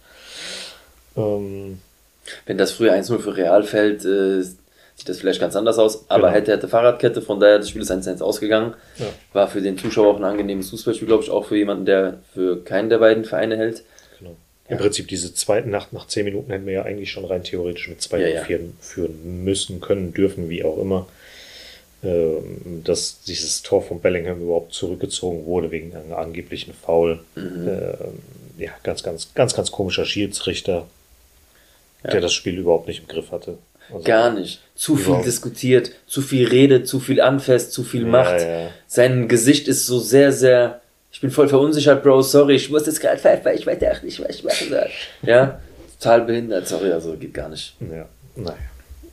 Ähm, Wenn das früher 1-0 für Real fällt, äh, sieht das vielleicht ganz anders aus. Aber Genau. hätte, hätte Fahrradkette, von daher das Spiel ist 1-1 ausgegangen. Ja. War für den Zuschauer auch ein angenehmes Fußballspiel, glaube ich, auch für jemanden, der für keinen der beiden Vereine hält. Genau. Im Prinzip diese zweite Nacht nach zehn Minuten hätten wir ja eigentlich schon rein theoretisch mit zwei Ja, ja, ja. Führen, müssen, können, dürfen, wie auch immer. Ähm, dass dieses Tor von Bellingham überhaupt zurückgezogen wurde wegen einer angeblichen Foul. Mhm. Ähm, ja, ganz, ganz, ganz, ganz komischer Schiedsrichter, Ja. der das Spiel überhaupt nicht im Griff hatte. Also, Gar nicht. Zu viel diskutiert, zu viel redet, zu viel anfasst, zu viel macht. ja. Sein Gesicht ist so sehr, sehr. Ich bin voll verunsichert, Bro. Sorry, ich muss jetzt gerade pfeifen, weil ich weiß echt nicht, was ich machen soll. Ja, total behindert. Sorry, also geht gar nicht. Ja, naja.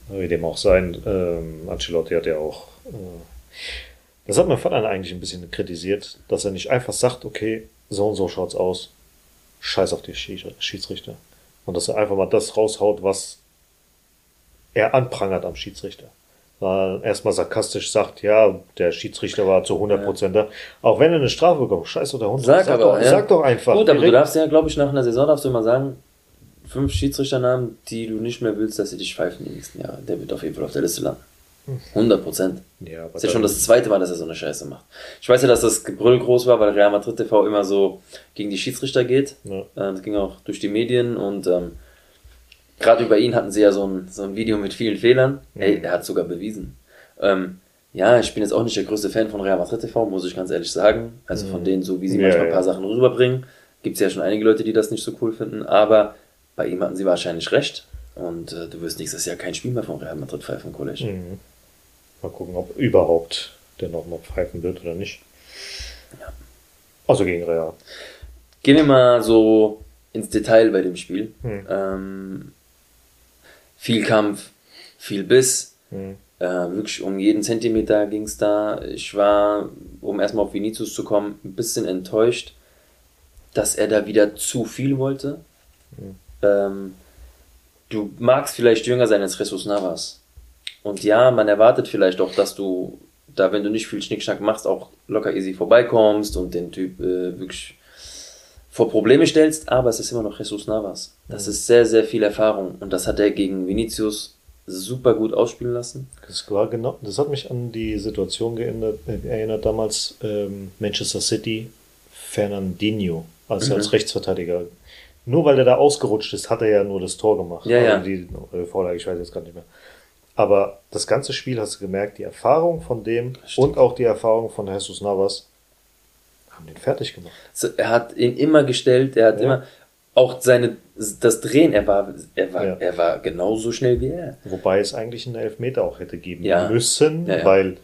Wie dem auch sein, ähm, Ancelotti hat ja auch. Äh, das hat mein Vater eigentlich ein bisschen kritisiert, dass er nicht einfach sagt, okay, so und so schaut's aus. Scheiß auf die Schie- Schiedsrichter. Und dass er einfach mal das raushaut, was er anprangert am Schiedsrichter. Weil er erstmal sarkastisch sagt, ja, der Schiedsrichter war zu 100% da. Auch wenn er eine Strafe bekommt, scheiß doch der Hund. Sag, aber, doch, ja. sag doch einfach. Gut, aber du darfst ja, glaube ich, nach einer Saison darfst du immer sagen, fünf Schiedsrichternamen, die du nicht mehr willst, dass sie dich pfeifen die nächsten Jahre. Der wird auf jeden Fall auf der Liste landen. 100 Prozent. ja, aber Das ist ja schon das zweite Mal, dass er so eine Scheiße macht. Ich weiß ja, dass das Gebrüll groß war, weil Real Madrid TV immer so gegen die Schiedsrichter geht. Ja. Äh, Das ging auch durch die Medien und ähm, gerade über ihn hatten sie ja so ein, so ein Video mit vielen Fehlern. Ey, er hat sogar bewiesen. Ähm, ja, ich bin jetzt auch nicht der größte Fan von Real Madrid TV, muss ich ganz ehrlich sagen. Also von denen, so wie sie Ja, manchmal ein ja. paar Sachen rüberbringen, gibt es ja schon einige Leute, die das nicht so cool finden, aber bei ihm hatten sie wahrscheinlich recht. Und äh, du wirst nächstes Jahr kein Spiel mehr von Real Madrid pfeifen, Kollege. Mhm. Mal gucken, ob überhaupt der noch mal pfeifen wird oder nicht. Also gegen Real. Gehen wir mal so ins Detail bei dem Spiel. Hm. Ähm, viel Kampf, viel Biss. Hm. Äh, wirklich um jeden Zentimeter ging es da. Ich war, um erstmal auf Vinicius zu kommen, ein bisschen enttäuscht, dass er da wieder zu viel wollte. Ähm, du magst vielleicht jünger sein als Jesus Navas. Und ja, man erwartet vielleicht auch, dass du da, wenn du nicht viel Schnickschnack machst, auch locker easy vorbeikommst und den Typ äh, wirklich vor Probleme stellst, aber es ist immer noch Jesus Navas. Das ist sehr, sehr viel Erfahrung und das hat er gegen Vinicius super gut ausspielen lassen. Das war genau, das hat mich an die Situation geändert, äh, erinnert damals ähm, Manchester City Fernandinho, als Mhm. als Rechtsverteidiger. Nur weil er da ausgerutscht ist, hat er ja nur das Tor gemacht. Ja, ja. Die äh, Vorlage, ich weiß jetzt gar nicht mehr. Aber das ganze Spiel hast du gemerkt, die Erfahrung von dem und auch die Erfahrung von Jesus Navas haben den fertig gemacht. So, Er hat ihn immer gestellt, er hat Ja. immer auch seine das Drehen, er war er war Ja. er war genauso schnell wie er. Wobei es eigentlich einen Elfmeter auch hätte geben Ja. müssen, weil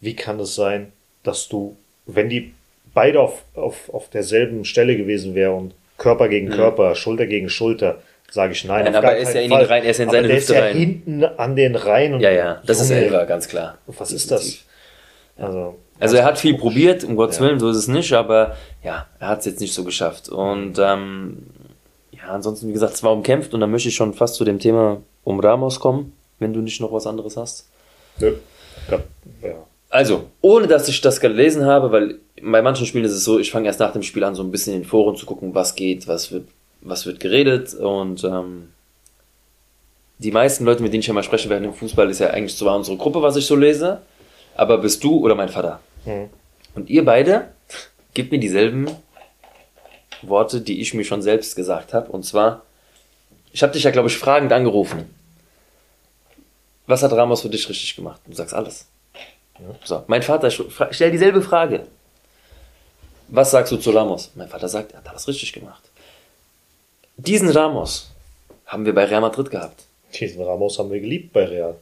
wie kann es sein, dass du, wenn die beide auf, auf, auf derselben Stelle gewesen wären und Körper gegen Körper, Schulter gegen Schulter, sage ich nein. Mhm. Nein, aber er ist ja in Fall. rein, er ist in Aber seine der Hüfte ist ja rein. hinten an den Reihen. Und Ja, ja, das ist Junge, Elfer, ganz klar. Was ist das? Also, Also er hat viel probiert, um Gottes Ja. Willen, so ist es nicht, aber ja, er hat es jetzt nicht so geschafft. Und ähm, ja, ansonsten, wie gesagt, es war umkämpft und dann möchte ich schon fast zu dem Thema um Ramos kommen, wenn du nicht noch was anderes hast. Nö. Gab- Ja. Also, ohne dass ich das gelesen habe, weil bei manchen Spielen ist es so, ich fange erst nach dem Spiel an, so ein bisschen in den Foren zu gucken, was geht, was wird, was wird geredet und ähm, die meisten Leute, mit denen ich ja mal spreche während dem Fußball, ist ja eigentlich so unsere Gruppe, was ich so lese, aber bist du oder mein Vater? Hm. Und ihr beide gebt mir dieselben Worte, die ich mir schon selbst gesagt habe. Und zwar, ich habe dich ja, glaube ich, fragend angerufen. Was hat Ramos für dich richtig gemacht? Du sagst alles. So, mein Vater fra- stellt dieselbe Frage. Was sagst du zu Ramos? Mein Vater sagt, er hat alles richtig gemacht. Diesen Ramos haben wir bei Real Madrid gehabt. Diesen Ramos haben wir geliebt bei Real.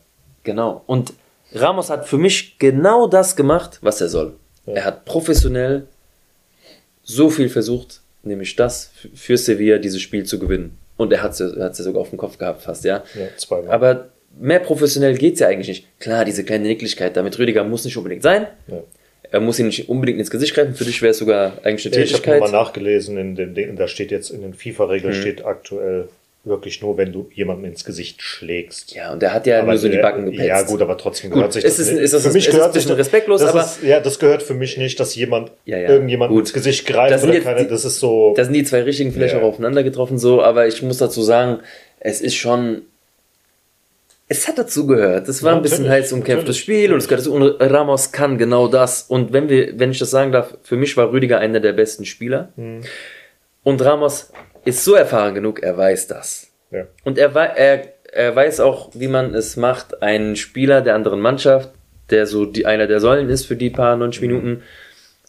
Genau. Und Ramos hat für mich genau das gemacht, was er soll. Ja. Er hat professionell so viel versucht, nämlich das für Sevilla dieses Spiel zu gewinnen. Und er hat es ja sogar auf dem Kopf gehabt, fast, ja. Ja, zweimal. Aber mehr professionell geht's ja eigentlich nicht. Klar, diese kleine Nicklichkeit, damit Rüdiger muss nicht unbedingt sein. ja. Er muss ihn nicht unbedingt ins Gesicht greifen. Für dich wäre es sogar eigentlich eine Ja, ich habe Tätigkeit. nochmal nachgelesen, in den, Dingen, da steht jetzt in den FIFA-Regeln Hm. steht aktuell wirklich nur, wenn du jemanden ins Gesicht schlägst. ja, und er hat ja nur so die der- Backen gepetzt. Ja, gut, aber trotzdem Gut, gehört sich es ist- nicht. ist das- für mich ist gehört ein bisschen das- respektlos, das aber- Ist, ja, das gehört für mich nicht, dass jemand Ja, ja. irgendjemanden Gut. ins Gesicht greift Das oder keine, die- das ist so. Da sind die zwei Richtigen vielleicht Ja. auch aufeinander getroffen, so, aber ich muss dazu sagen, es ist schon. es hat dazu gehört. Es war ein bisschen heiß umkämpftes. Spiel und es gehört dazu. Und Ramos kann genau das. Und wenn wir, wenn ich das sagen darf, für mich war Rüdiger einer der besten Spieler. Mhm. Und Ramos ist so erfahren genug, er weiß das. Ja. Und er, er, er weiß auch, wie man es macht, einen Spieler der anderen Mannschaft, der so die, einer der Säulen ist für die paar 90 Minuten,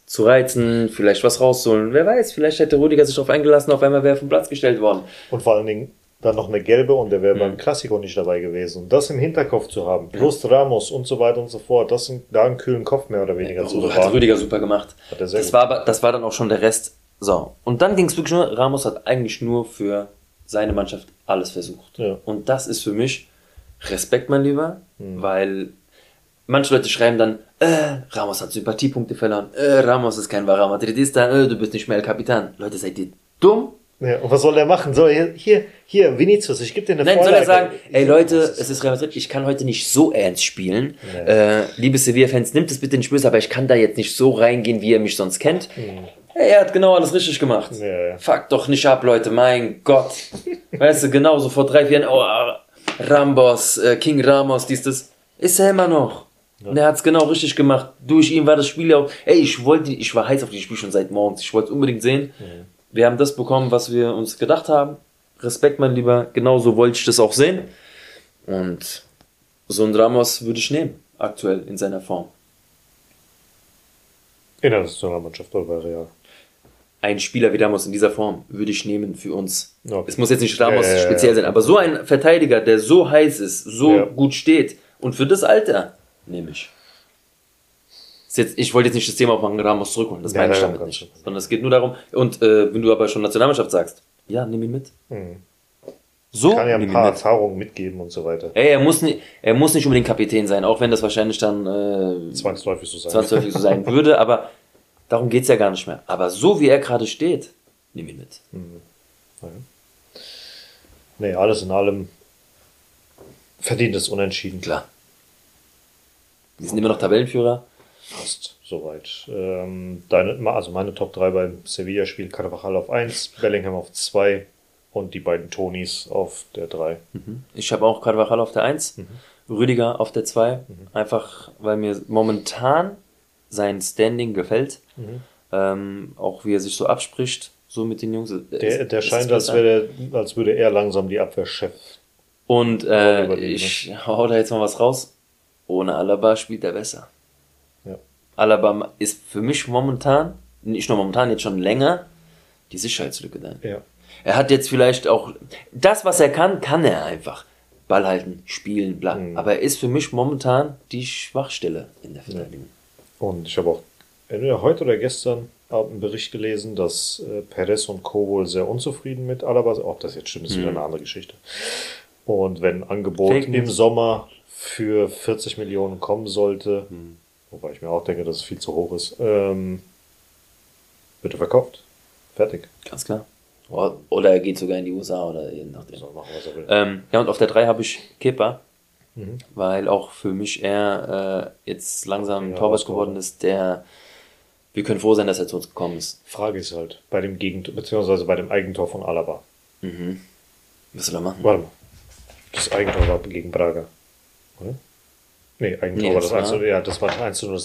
zu reizen, vielleicht was rauszuholen. Wer weiß, vielleicht hätte Rüdiger sich darauf eingelassen, auf einmal wäre er vom Platz gestellt worden. Und vor allen Dingen dann noch eine gelbe und der wäre Mhm. beim Klassiko nicht dabei gewesen. Und das im Hinterkopf zu haben, plus Ramos und so weiter und so fort, das sind, da einen kühlen Kopf mehr oder weniger zu Oh, hat. Rüdiger super gemacht. Hat Das gut war, das war dann auch schon der Rest. So. Und dann ging es wirklich nur, Ramos hat eigentlich nur für seine Mannschaft alles versucht. Ja. Und das ist für mich Respekt, mein Lieber, Mhm. weil manche Leute schreiben dann, äh, Ramos hat Sympathiepunkte verloren, äh, Ramos ist kein wahrer Madridista, äh, du bist nicht mehr El Capitan. Leute, seid ihr dumm? Ja, und was soll der machen? So, hier, hier, hier Vinicius, ich gebe dir eine Nein, soll Vorlage. er sagen, ey Leute, es ist Real Madrid, ich kann heute nicht so ernst spielen. Nee. Äh, liebe Sevilla-Fans, nimmt es bitte nicht böse, aber ich kann da jetzt nicht so reingehen, wie ihr mich sonst kennt. Ey, er hat genau alles richtig gemacht. Ja, ja. Fuck doch nicht ab, Leute, mein Gott. weißt du, genau so vor drei, vier Jahren, oh, Rambos, äh, King Ramos, dies, das. Ist er immer noch. Und er hat es genau richtig gemacht. Durch ihn war das Spiel ja auch. Ey, ich wollte, ich war heiß auf dieses Spiel schon seit morgens. Ich wollte es unbedingt sehen. Wir haben das bekommen, was wir uns gedacht haben. Respekt, mein Lieber. Genauso wollte ich das auch sehen. Und so ein Ramos würde ich nehmen, aktuell in seiner Form. In der Nationalmannschaft oder bei Real. Ein Spieler wie Ramos in dieser Form würde ich nehmen für uns. Okay. Es muss jetzt nicht Ramos Ja, speziell ja. sein, aber so ein Verteidiger, der so heiß ist, so gut steht und für das Alter nehme ich. Jetzt, ich wollte jetzt nicht das Thema auf Ramos zurückholen, das meine ich damit nicht. Sondern es geht nur darum, und äh, wenn du aber schon Nationalmannschaft sagst, ja, nimm ihn mit. Mhm. So, Kann ja ein paar mit. Erfahrungen mitgeben und so weiter. Ey, er muss, nicht, er muss nicht unbedingt Kapitän sein, auch wenn das wahrscheinlich dann äh, Zwangsläufig so sein. zwangsläufig so sein würde, aber darum geht's ja gar nicht mehr. Aber so wie er gerade steht, nimm ihn mit. Nee, alles in allem verdientes Unentschieden. Klar. Wir sind immer noch Tabellenführer. Fast soweit. Ähm, deine, also meine Top 3 beim Sevilla-Spiel, Carvajal auf 1, Bellingham auf 2 und die beiden Tonis auf der 3. Ich habe auch Carvajal auf der 1, Rüdiger auf der 2. Einfach, weil mir momentan sein Standing gefällt. Ähm, auch wie er sich so abspricht, so mit den Jungs. Der, der es scheint, als, wäre, als würde er langsam die Abwehrchef. Und äh, überlegen, ich hau da jetzt mal was raus. Ohne Alaba spielt er besser. Ja. Alaba ist für mich momentan, nicht nur momentan, jetzt schon länger, die Sicherheitslücke da. Ja. Er hat jetzt vielleicht auch das, was er kann, kann er einfach. Ball halten, spielen, bla. Mhm. Aber er ist für mich momentan die Schwachstelle in der Verteidigung. Und ich habe auch entweder heute oder gestern Abend einen Bericht gelesen, dass äh, Perez und Co. wohl sehr unzufrieden mit Alaba sind. Ob das jetzt stimmt, ist wieder eine andere Geschichte. Und wenn ein Angebot Fake im News. Sommer für 40 Millionen kommen sollte, wobei ich mir auch denke, dass es viel zu hoch ist, ähm, wird er verkauft. Fertig. Ganz klar. Oder er geht sogar in die USA oder je nachdem. Soll machen, was er will. Ähm, ja, und auf der 3 habe ich Kepa, Mhm. weil auch für mich er äh, jetzt langsam Ja, Torwart geworden ist, der wir können froh sein, dass er zu uns gekommen ist. Frage ist halt, bei dem Gegentor, beziehungsweise bei dem Eigentor von Alaba. Was soll er machen? Warte mal. Das Eigentor war gegen Braga. Oder? Nee, Eigentor Nee, war das das 1 war- Ja, das war 1 0.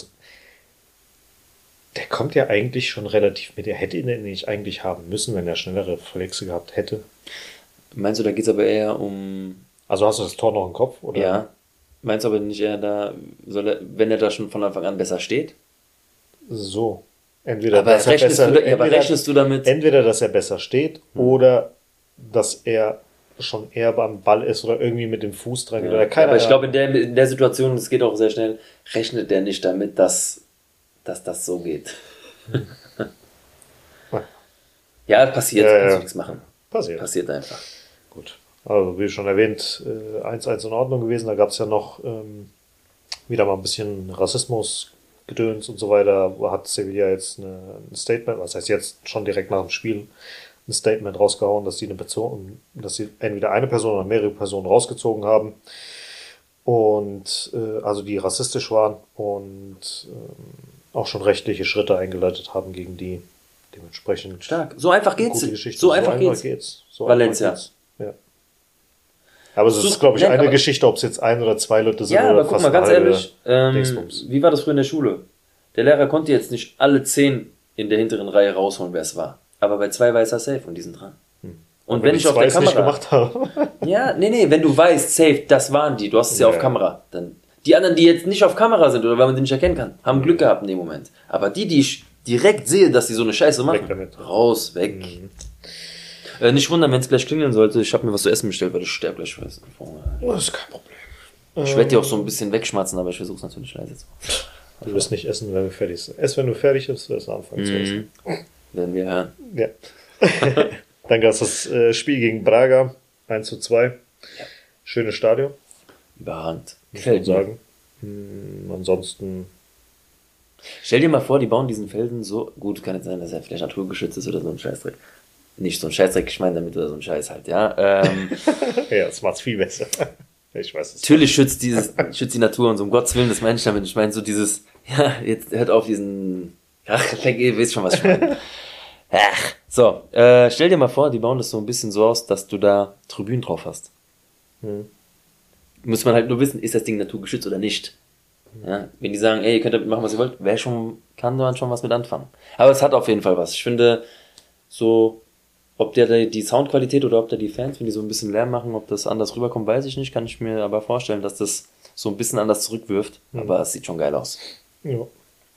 Der kommt ja eigentlich schon relativ mit. Er hätte ihn nicht eigentlich haben müssen, wenn er schnellere Reflexe gehabt hätte. Meinst du, da geht es aber eher um Also hast du das Tor noch im Kopf? Oder? Ja. Meinst du aber nicht eher da, er, wenn er da schon von Anfang an besser steht? So. Entweder, Aber, dass er rechnest, besser, du, ja, aber entweder, rechnest du damit? entweder, dass er besser steht oder dass er schon eher beim Ball ist oder irgendwie mit dem Fuß dran geht. Oder keine aber ich glaube, in der, in der Situation, es geht auch sehr schnell, rechnet der nicht damit, dass, dass das so geht. ja, passiert, Ja, kannst ja. du nichts machen. Passiert. Passiert einfach. Also, wie schon erwähnt, äh, 1-1 in Ordnung gewesen. Da gab es ja noch ähm, wieder mal ein bisschen Rassismus, Gedöns und so weiter. Hat Sevilla jetzt eine, ein Statement, was heißt jetzt schon direkt nach dem Spiel, ein Statement rausgehauen, dass sie eine Person, dass sie entweder eine Person oder mehrere Personen rausgezogen haben. Und äh, also die rassistisch waren und ähm, auch schon rechtliche Schritte eingeleitet haben gegen die dementsprechend Stark. So einfach geht's. Geschichte. So einfach geht's. geht's. So Valencia. einfach geht's. Ja. Aber es ist, glaube ich, Nein, eine Geschichte, ob es jetzt ein oder zwei Leute sind Ja, oder aber guck mal, ganz ehrlich, ähm, wie war das früher in der Schule? Der Lehrer konnte jetzt nicht alle zehn in der hinteren Reihe rausholen, wer es war. Aber bei zwei weiß er safe und die sind dran. Und wenn, die ich auf der es nicht Kamera. gemacht haben. Ja, nee, nee, wenn du weißt, safe, das waren die, du hast es ja, Ja. auf Kamera, dann. Die anderen, die jetzt nicht auf Kamera sind oder weil man sie nicht erkennen kann, haben Glück gehabt in dem Moment. Aber die, die ich direkt sehe, dass sie so eine Scheiße machen. Mhm. raus, weg. Äh, nicht wundern, wenn es gleich klingeln sollte. Ich habe mir was zu essen bestellt, weil ich sterbe gleich. Das ist kein Problem. Ich werde dir auch so ein bisschen wegschmatzen, aber ich versuche es natürlich leise zu machen. Du wirst nicht essen, wenn wir fertig sind. Erst wenn du fertig bist, wirst du anfangen zu essen. Werden wir hören. Ja. Dann gab es das äh, Spiel gegen Braga, 1 zu 2. Schönes Stadion, man Gefällt mir. sagen. Hm, ansonsten, Stell dir mal vor, die bauen diesen Felsen so. Gut, kann jetzt sein, dass er vielleicht naturgeschützt ist oder so ein Scheißdreck. Nicht so ein Scheißdreck, ich meine damit oder so ein Scheiß halt, ja. Ähm, ja, das macht's viel besser. Ich weiß es. natürlich schützt dieses, schützt die Natur und so um Gottes Willen, das meine ich damit. Ich meine so dieses, ja, jetzt hört auf diesen, ach, ihr wisst schon, was ich meine. Ach, so, äh, stell dir mal vor, die bauen das so ein bisschen so aus, dass du da Tribünen drauf hast. Muss man halt nur wissen, ist das Ding naturgeschützt oder nicht. Ja, wenn die sagen, ey, ihr könnt damit machen, was ihr wollt, wer schon, kann man schon was mit anfangen. Aber es hat auf jeden Fall was. Ich finde, so, ob der die Soundqualität oder ob der die Fans, wenn die so ein bisschen Lärm machen, ob das anders rüberkommt, weiß ich nicht. Kann ich mir aber vorstellen, dass das so ein bisschen anders zurückwirft. Aber es sieht schon geil aus. Ja,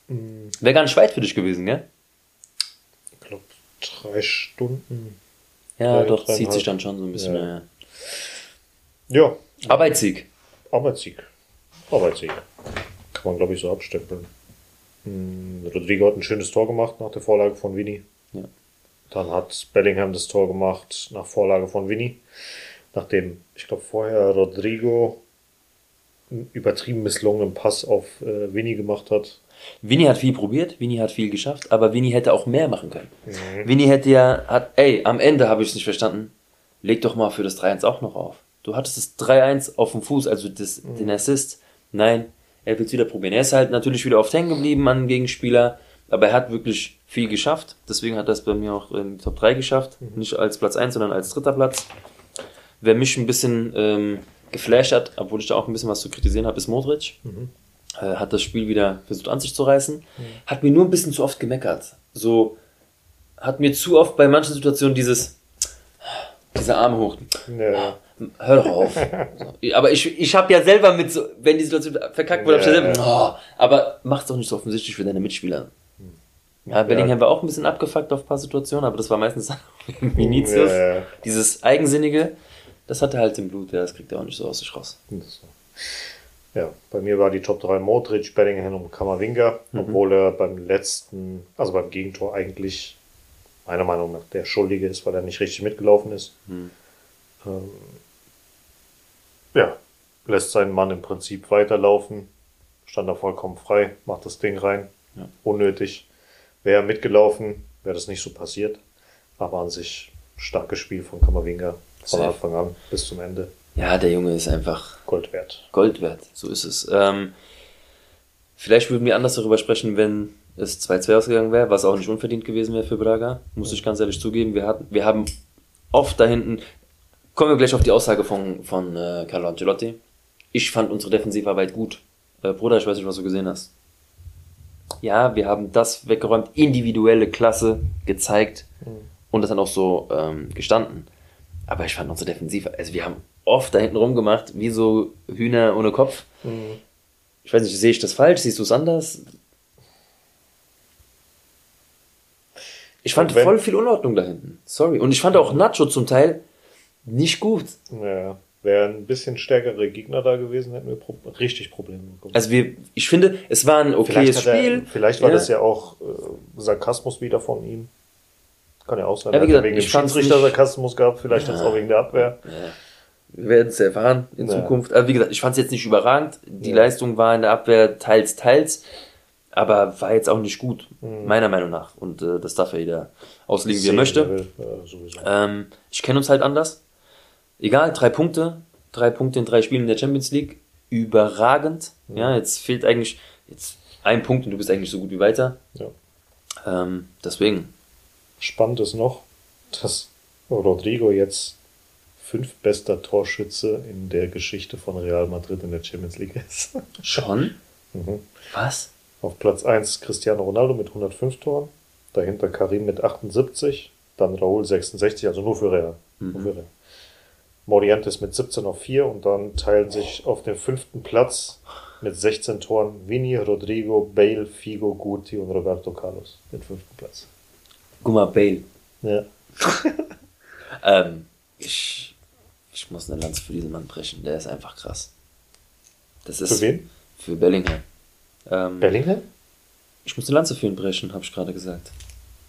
Wäre gar nicht weit für dich gewesen, gell? ich glaube, drei Stunden. Ja, Drei, doch, zieht sich dann schon so ein bisschen. Ja. Ja. Ja, Arbeitssieg. Arbeitssieg. Arbeitssieg. Kann man, glaube ich, so abstempeln. Hm, Rodrigo hat ein schönes Tor gemacht nach der Vorlage von Vinny. Dann hat Bellingham das Tor gemacht nach Vorlage von Vinny. Nachdem, ich glaube, vorher Rodrigo einen übertrieben misslungenen Pass auf äh, Vinny gemacht hat. Vinny hat viel probiert, Vinny hat viel geschafft, aber Vinny hätte auch mehr machen können. Vinny hätte ja, hat, ey, am Ende habe ich es nicht verstanden. Leg doch mal für das 3-1 auch noch auf. Du hattest das 3-1 auf dem Fuß, also das, den Assist. Nein, er will es wieder probieren. Er ist halt natürlich wieder oft hängen geblieben an den Gegenspieler, aber er hat wirklich viel geschafft. Deswegen hat er es bei mir auch in die Top 3 geschafft. Nicht als Platz 1, sondern als dritter Platz. Wer mich ein bisschen ähm, geflasht hat, obwohl ich da auch ein bisschen was zu kritisieren habe, ist Modric. Äh, hat das Spiel wieder versucht an sich zu reißen. Hat mir nur ein bisschen zu oft gemeckert. So, hat mir zu oft bei manchen Situationen dieses, diese Arme hoch. Ja. Hör doch auf. Aber ich, ich habe ja selber mit so, wenn die Situation verkackt wurde, hab ich Ja. selber, oh, aber mach's doch nicht so offensichtlich für deine Mitspieler. Ja, Bellingham war auch ein bisschen abgefuckt auf ein paar Situationen, aber das war meistens Vinicius. Ja. Dieses Eigensinnige, das hat er halt im Blut, ja, das kriegt er auch nicht so aus sich raus. Ja, bei mir war die Top 3 Modric, Bellingham und Kamavinga, obwohl er beim letzten, also beim Gegentor eigentlich meiner Meinung nach der Schuldige ist, weil er nicht richtig mitgelaufen ist. Ähm, ja, lässt seinen Mann im Prinzip weiterlaufen, stand da vollkommen frei, macht das Ding rein, Ja. unnötig. Wäre er mitgelaufen, wäre das nicht so passiert. Aber an sich starkes Spiel von Kamavinga von Safe. Anfang an bis zum Ende. Ja, der Junge ist einfach Gold wert. Gold wert, so ist es. Ähm, vielleicht würden wir anders darüber sprechen, wenn es 2-2 ausgegangen wäre, was auch nicht unverdient gewesen wäre für Braga, muss ich ganz ehrlich zugeben. Wir, hatten, wir haben oft da hinten, kommen wir gleich auf die Aussage von, von äh, Carlo Ancelotti. Ich fand unsere Defensivarbeit gut. Äh, Bruder, ich weiß nicht, was du gesehen hast. Ja, wir haben das weggeräumt, individuelle Klasse gezeigt und das dann auch so ähm, gestanden. Aber ich fand unsere Defensive, also wir haben oft da hinten rumgemacht, wie so Hühner ohne Kopf. Ich weiß nicht, sehe ich das falsch? Siehst du es anders? Ich fand voll viel Unordnung da hinten. Sorry. Und ich fand auch Nacho zum Teil nicht gut. Ja, wären ein bisschen stärkere Gegner da gewesen, hätten wir pro richtig Probleme bekommen. Also wir, ich finde, es war ein okayes er, Spiel. vielleicht war das ja auch äh, Sarkasmus wieder von ihm. Kann ja auch sein. Ja, wie Er gesagt, wegen dem Schiedsrichter nicht- Sarkasmus gehabt, vielleicht hat es auch wegen der Abwehr. Wir werden es erfahren in Ja. Zukunft. Aber wie gesagt, ich fand es jetzt nicht überragend. Die Ja. Leistung war in der Abwehr teils, teils. Aber war jetzt auch nicht gut, Mhm. meiner Meinung nach. Und äh, das darf er jeder auslegen, wie er möchte. will, Ja. Ähm, ich kenne uns halt anders. Egal, drei Punkte. Drei Punkte in drei Spielen in der Champions League. Überragend. Ja, jetzt fehlt eigentlich jetzt ein Punkt und du bist eigentlich so gut wie weiter. Ja. Ähm, deswegen. Spannend ist noch, dass Rodrigo jetzt fünftbester Torschütze in der Geschichte von Real Madrid in der Champions League ist. Schon? Mhm. Was? Auf Platz 1 Cristiano Ronaldo mit 105 Toren, dahinter Karim mit 78, dann Raúl 66, also nur für Real. Nur für Real. Morientes mit 17 auf 4 und dann teilen sich auf dem fünften Platz mit 16 Toren Vini, Rodrigo, Bale, Figo, Guti und Roberto Carlos mit fünften Platz. Guck mal, Bale. Ja. Ähm, ich, ich muss eine Lanze für diesen Mann brechen. Der ist einfach krass. Das ist Für wen? Für Bellingham. Ähm, Bellingham? ich muss eine Lanze für ihn brechen, habe ich gerade gesagt.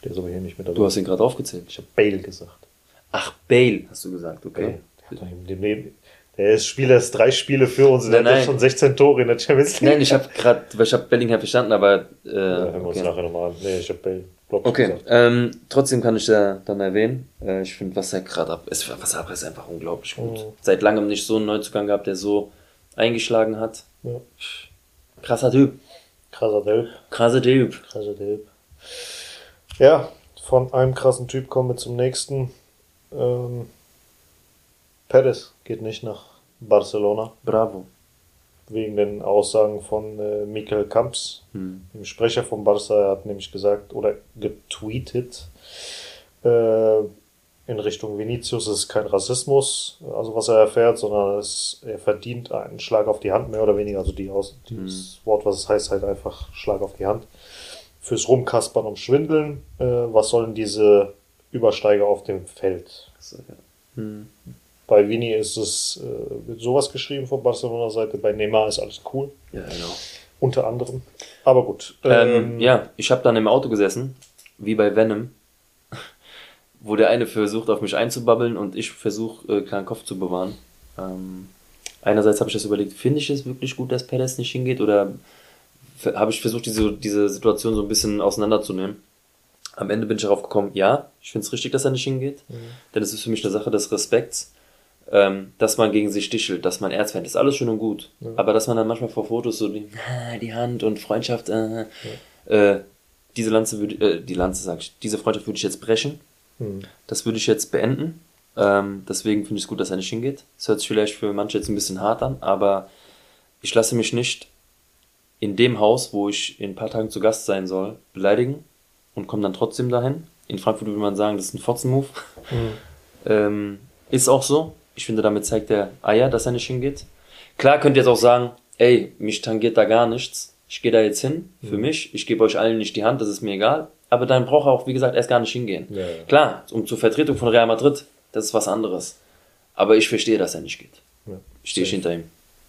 Der ist aber hier nicht mit dabei. Du hast ihn gerade aufgezählt. ich habe Bale gesagt. Ach, Bale, hast du gesagt, okay. Bale. Der, Spieler, ist drei Spiele für uns und der Nein, hat schon 16 Tore in der Champions League. Nein, ich habe gerade, ich habe Bellingham verstanden, aber äh, Ja, hören wir uns okay. nachher nochmal an. Nee, ich habe. Block Okay, ähm, trotzdem kann ich da dann erwähnen, äh, ich finde, was er gerade ab ist, was er ab ist einfach unglaublich gut. Mhm. Seit langem nicht so einen Neuzugang gehabt, der so eingeschlagen hat. Ja. Krasser Typ, Krasser Delp. krasser Typ. Krasser Delp. Ja, von einem krassen Typ kommen wir zum nächsten. Ähm, Perez geht nicht nach Barcelona Bravo. wegen den Aussagen von äh, Michael Kamps, Hm. dem Sprecher von Barca. Er hat nämlich gesagt oder getweetet äh, in Richtung Vinicius, es ist kein Rassismus, also was er erfährt, sondern es, er verdient einen Schlag auf die Hand, mehr oder weniger. Also die Aus, dieses Wort, was es heißt, halt einfach Schlag auf die Hand. Fürs Rumkaspern und Schwindeln. Äh, was sollen diese Übersteiger auf dem Feld? So, ja. Hm. Bei Vini ist es äh, wird sowas geschrieben von Barcelona-Seite, bei Neymar ist alles cool, ja, genau. unter anderem. Aber gut. Ähm, ja, ich habe dann im Auto gesessen, wie bei Venom, wo der eine versucht, auf mich einzubabbeln und ich versuche, äh, klaren Kopf zu bewahren. Ähm, einerseits habe ich das überlegt, finde ich es wirklich gut, dass Perez nicht hingeht oder habe ich versucht, diese, diese Situation so ein bisschen auseinanderzunehmen. Am Ende bin ich darauf gekommen, ja, ich finde es richtig, dass er nicht hingeht, denn es ist für mich eine Sache des Respekts, ähm, dass man gegen sich stichelt, dass man Erzfeind ist, alles schön und gut, aber dass man dann manchmal vor Fotos so die, die Hand und Freundschaft, äh, äh, diese Lanze würde, äh, die Lanze sag ich, diese Freundschaft würde ich jetzt brechen, Hm. das würde ich jetzt beenden, ähm, deswegen finde ich es gut, dass er nicht hingeht. Es hört sich vielleicht für manche jetzt ein bisschen hart an, aber ich lasse mich nicht in dem Haus, wo ich in ein paar Tagen zu Gast sein soll, beleidigen und komme dann trotzdem dahin. In Frankfurt würde man sagen, das ist ein Fotzen-Move. Ähm, ist auch so. Ich finde, damit zeigt er Eier, dass er nicht hingeht. Klar könnt ihr jetzt auch sagen, ey, mich tangiert da gar nichts. Ich gehe da jetzt hin, für mich. Ich gebe euch allen nicht die Hand, das ist mir egal. Aber dann braucht er auch, wie gesagt, erst gar nicht hingehen. Ja, ja. Klar, um zur Vertretung von Real Madrid, das ist was anderes. Aber ich verstehe, dass er nicht geht. Ja, Stehe ich hinter ihm.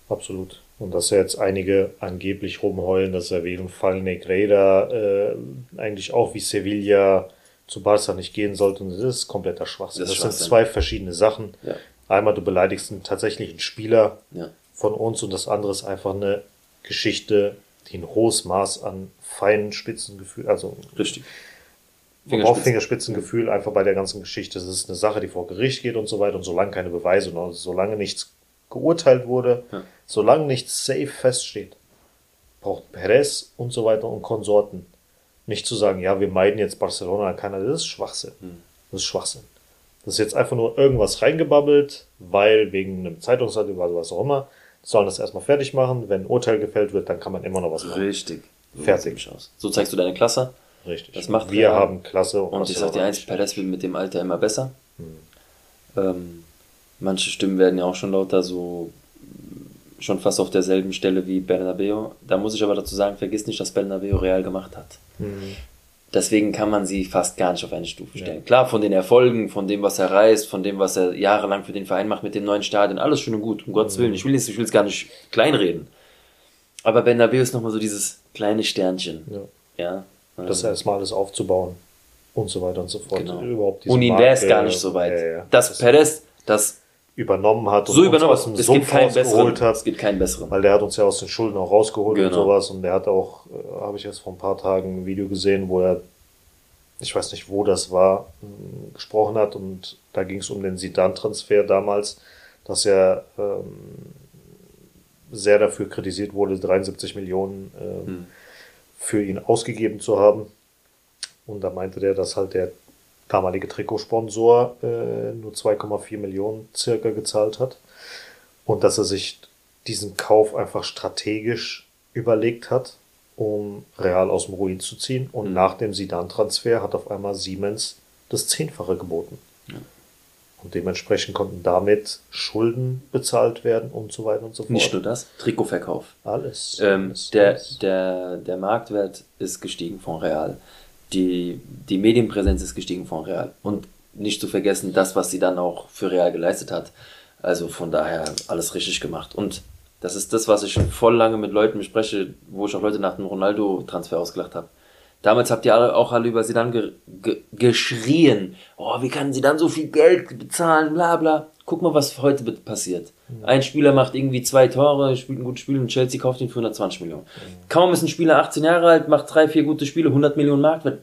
Absolut. Und dass jetzt einige angeblich rumheulen, dass er wegen Fall Negreira äh, eigentlich auch wie Sevilla zu Barca nicht gehen sollte. Und das ist kompletter Schwachsinn. Das Das, ist sind Schwachsinn. zwei verschiedene Sachen. Ja. Einmal du beleidigst einen tatsächlichen Spieler Ja. von uns und das andere ist einfach eine Geschichte, die ein hohes Maß an feinen Spitzengefühl, also Richtig. braucht Fingerspitzengefühl einfach bei der ganzen Geschichte. Das ist eine Sache, die vor Gericht geht und so weiter. Und solange keine Beweise und solange nichts geurteilt wurde, Ja. solange nichts safe feststeht, braucht Perez und so weiter und Konsorten nicht zu sagen, ja, wir meiden jetzt Barcelona, keiner. Das ist Schwachsinn. Hm. Das ist Schwachsinn. Das ist jetzt einfach nur irgendwas reingebabbelt, weil wegen einem Zeitungsartikel oder was auch immer, sollen das erstmal fertig machen. Wenn ein Urteil gefällt wird, dann kann man immer noch was machen. Richtig. Fertig. So zeigst du deine Klasse. Richtig. Das macht wir haben Klasse Und ich sag dir eins. Perez wird mit dem Alter immer besser. Hm. Ähm, manche Stimmen werden ja auch schon lauter, so schon fast auf derselben Stelle wie Bernabeu. Da muss ich aber dazu sagen, vergiss nicht, dass Bernabeu Real gemacht hat. Hm. Deswegen kann man sie fast gar nicht auf eine Stufe stellen. Klar, von den Erfolgen, von dem, was er reißt, von dem, was er jahrelang für den Verein macht mit dem neuen Stadion, alles schön und gut, um Gottes Willen. Ich will es ich will's gar nicht kleinreden. Aber Bernabeu ist nochmal so dieses kleine Sternchen. Ja. Ja. Das ähm, erstmal alles aufzubauen und so weiter und so fort. Genau. Überhaupt diese und ihn wäre es gar nicht so weit. ja, ja, Dass das Perez das übernommen hat und so uns übernommen aus dem hat. Es Sumpf rausgeholt hat. Es gibt keinen besseren. Weil der hat uns ja aus den Schulden auch rausgeholt und Genau. sowas. Und der hat auch, äh, habe ich jetzt vor ein paar Tagen ein Video gesehen, wo er, ich weiß nicht, wo das war, mh, gesprochen hat. Und da ging es um den Sidan-Transfer damals, dass er ähm, sehr dafür kritisiert wurde, 73 Millionen ähm, Hm. für ihn ausgegeben zu haben. Und da meinte der, dass halt der damalige Trikotsponsor äh, nur 2,4 Millionen circa gezahlt hat und dass er sich diesen Kauf einfach strategisch überlegt hat, um Real aus dem Ruin zu ziehen. Und Mhm. nach dem Sidan-Transfer hat auf einmal Siemens das Zehnfache geboten. Ja. Und dementsprechend konnten damit Schulden bezahlt werden und so weiter und so fort. Nicht nur das, Trikotverkauf. alles. Ähm, alles, der, alles. der, der Marktwert ist gestiegen von Real. Die, die Medienpräsenz ist gestiegen von Real. Und nicht zu vergessen, das, was sie dann auch für Real geleistet hat. Also von daher alles richtig gemacht. Und das ist das, was ich voll lange mit Leuten bespreche, wo ich auch Leute nach dem Ronaldo-Transfer ausgelacht habe. Damals habt ihr alle, auch alle über sie dann ge, ge, geschrien. Oh, wie kann sie dann so viel Geld bezahlen, bla bla. Guck mal, was heute passiert. Ein Spieler macht irgendwie zwei Tore, spielt ein gutes Spiel und Chelsea kauft ihn für 120 Millionen. Kaum ist ein Spieler 18 Jahre alt, macht drei, vier gute Spiele, 100 Millionen Marktwert.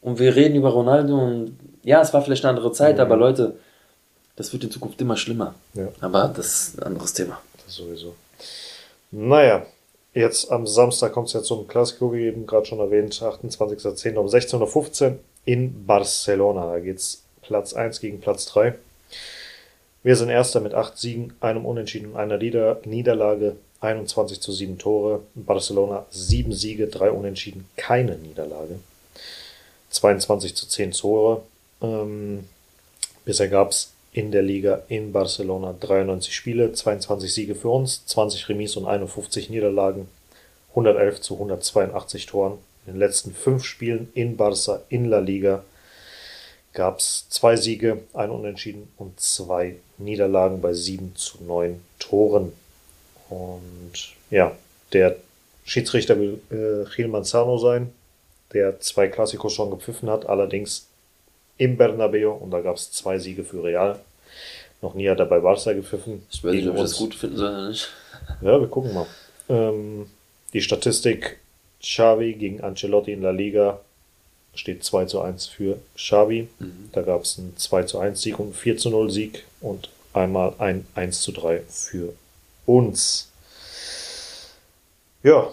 Und wir reden über Ronaldo und ja, es war vielleicht eine andere Zeit, aber Leute, das wird in Zukunft immer schlimmer. Ja. Aber das ist ein anderes Thema. Das sowieso. Naja, jetzt am Samstag kommt es ja zum Klassiko, wie eben gerade schon erwähnt, 28.10. um 16.15 Uhr in Barcelona. Da geht's Platz 1 gegen Platz 3. Wir sind Erster mit 8 Siegen, einem Unentschieden und einer Nieder Niederlage. 21 zu 7 Tore. Barcelona 7 Siege, 3 Unentschieden, keine Niederlage. 22 zu 10 Tore. Ähm, bisher gab es in der Liga in Barcelona 93 Spiele, 22 Siege für uns, 20 Remis und 51 Niederlagen, 111 zu 182 Toren. In den letzten fünf Spielen in Barca in La Liga gab es zwei Siege, ein Unentschieden und zwei Niederlagen bei 7 zu 9 Toren. Und ja, der Schiedsrichter will äh, Gil Manzano sein, der zwei Klassikos schon gepfiffen hat, allerdings im Bernabeu und da gab es zwei Siege für Real. Noch nie hat er bei Barca gepfiffen. Ich weiß nicht, ob ich das gut finden soll oder nicht. Ja, wir gucken mal. Ähm, die Statistik Xavi gegen Ancelotti in La Liga steht 2 zu 1 für Xavi. Da gab es einen 2 zu 1 Sieg und einen 4 zu 0 Sieg und einmal ein 1 zu 3 für uns. Ja,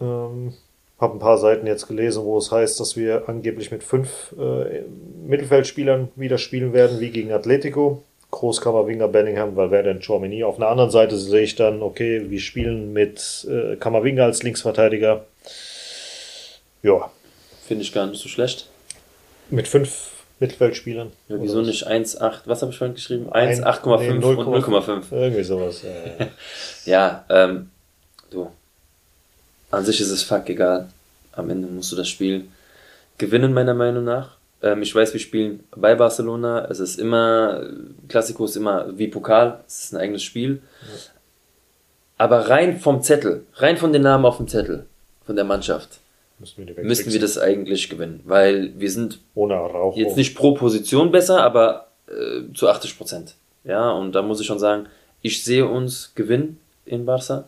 ähm, habe ein paar Seiten jetzt gelesen, wo es heißt, dass wir angeblich mit fünf äh, Mittelfeldspielern wieder spielen werden, wie gegen Atletico. Groß, Kammerwinger, Bellingham, Valverde und Chouameni. Auf einer anderen Seite sehe ich dann, okay, wir spielen mit äh, Kammerwinger als Linksverteidiger. Ja, Finde ich gar nicht so schlecht. mit fünf Mittelfeldspielern. Ja, wieso nicht 1,8? Was habe ich vorhin geschrieben? Ein- 1, 8,5 nee, und 0,5. Irgendwie sowas. Ja, ja. Ja, ähm, du. An sich ist es fuck egal. Am Ende musst du das Spiel gewinnen, meiner Meinung nach. Ähm, ich weiß, wir spielen bei Barcelona. Es ist immer, Klassiko ist immer wie Pokal. Es ist ein eigenes Spiel. Aber rein vom Zettel, rein von den Namen auf dem Zettel, von der Mannschaft, Müssen wir, müssten wir das eigentlich gewinnen. Weil wir sind Ohne jetzt nicht pro Position besser, aber äh, zu 80 Prozent. Ja, und da muss ich schon sagen, ich sehe uns gewinnen in Barca.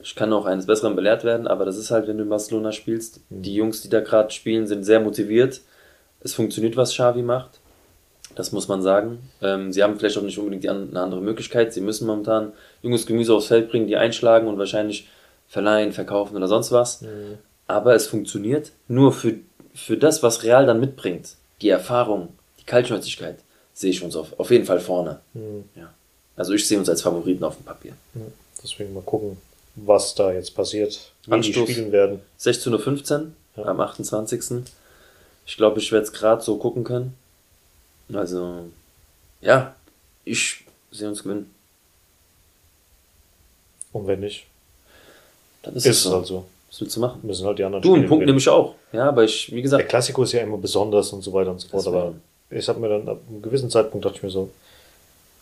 Ich kann auch eines Besseren belehrt werden, aber das ist halt, wenn du in Barcelona spielst. Die Jungs, die da gerade spielen, sind sehr motiviert. Es funktioniert, was Xavi macht. Das muss man sagen. Ähm, sie haben vielleicht auch nicht unbedingt an, eine andere Möglichkeit. Sie müssen momentan junges Gemüse aufs Feld bringen, die einschlagen und wahrscheinlich verleihen, verkaufen oder sonst was. Aber es funktioniert nur für, für das, was Real dann mitbringt. Die Erfahrung, die Kaltschnäuzigkeit, sehe ich uns auf, auf jeden Fall vorne. Ja. Also ich sehe uns als Favoriten auf dem Papier. Deswegen mal gucken, was da jetzt passiert, wie Anstoß. die spielen werden. 16.15 Uhr am 28. Ich glaube, ich werde es gerade so gucken können. Also, ja, ich sehe uns gewinnen. Und wenn nicht, Dann ist ist, es es so. halt so. Was willst du machen? Müssen halt die anderen Du, einen Punkt nehme ich auch. Ja, aber ich, wie Der gesagt, Klassiko ist ja immer besonders und so weiter und so fort, aber ich habe mir dann ab einem gewissen Zeitpunkt dachte ich mir so,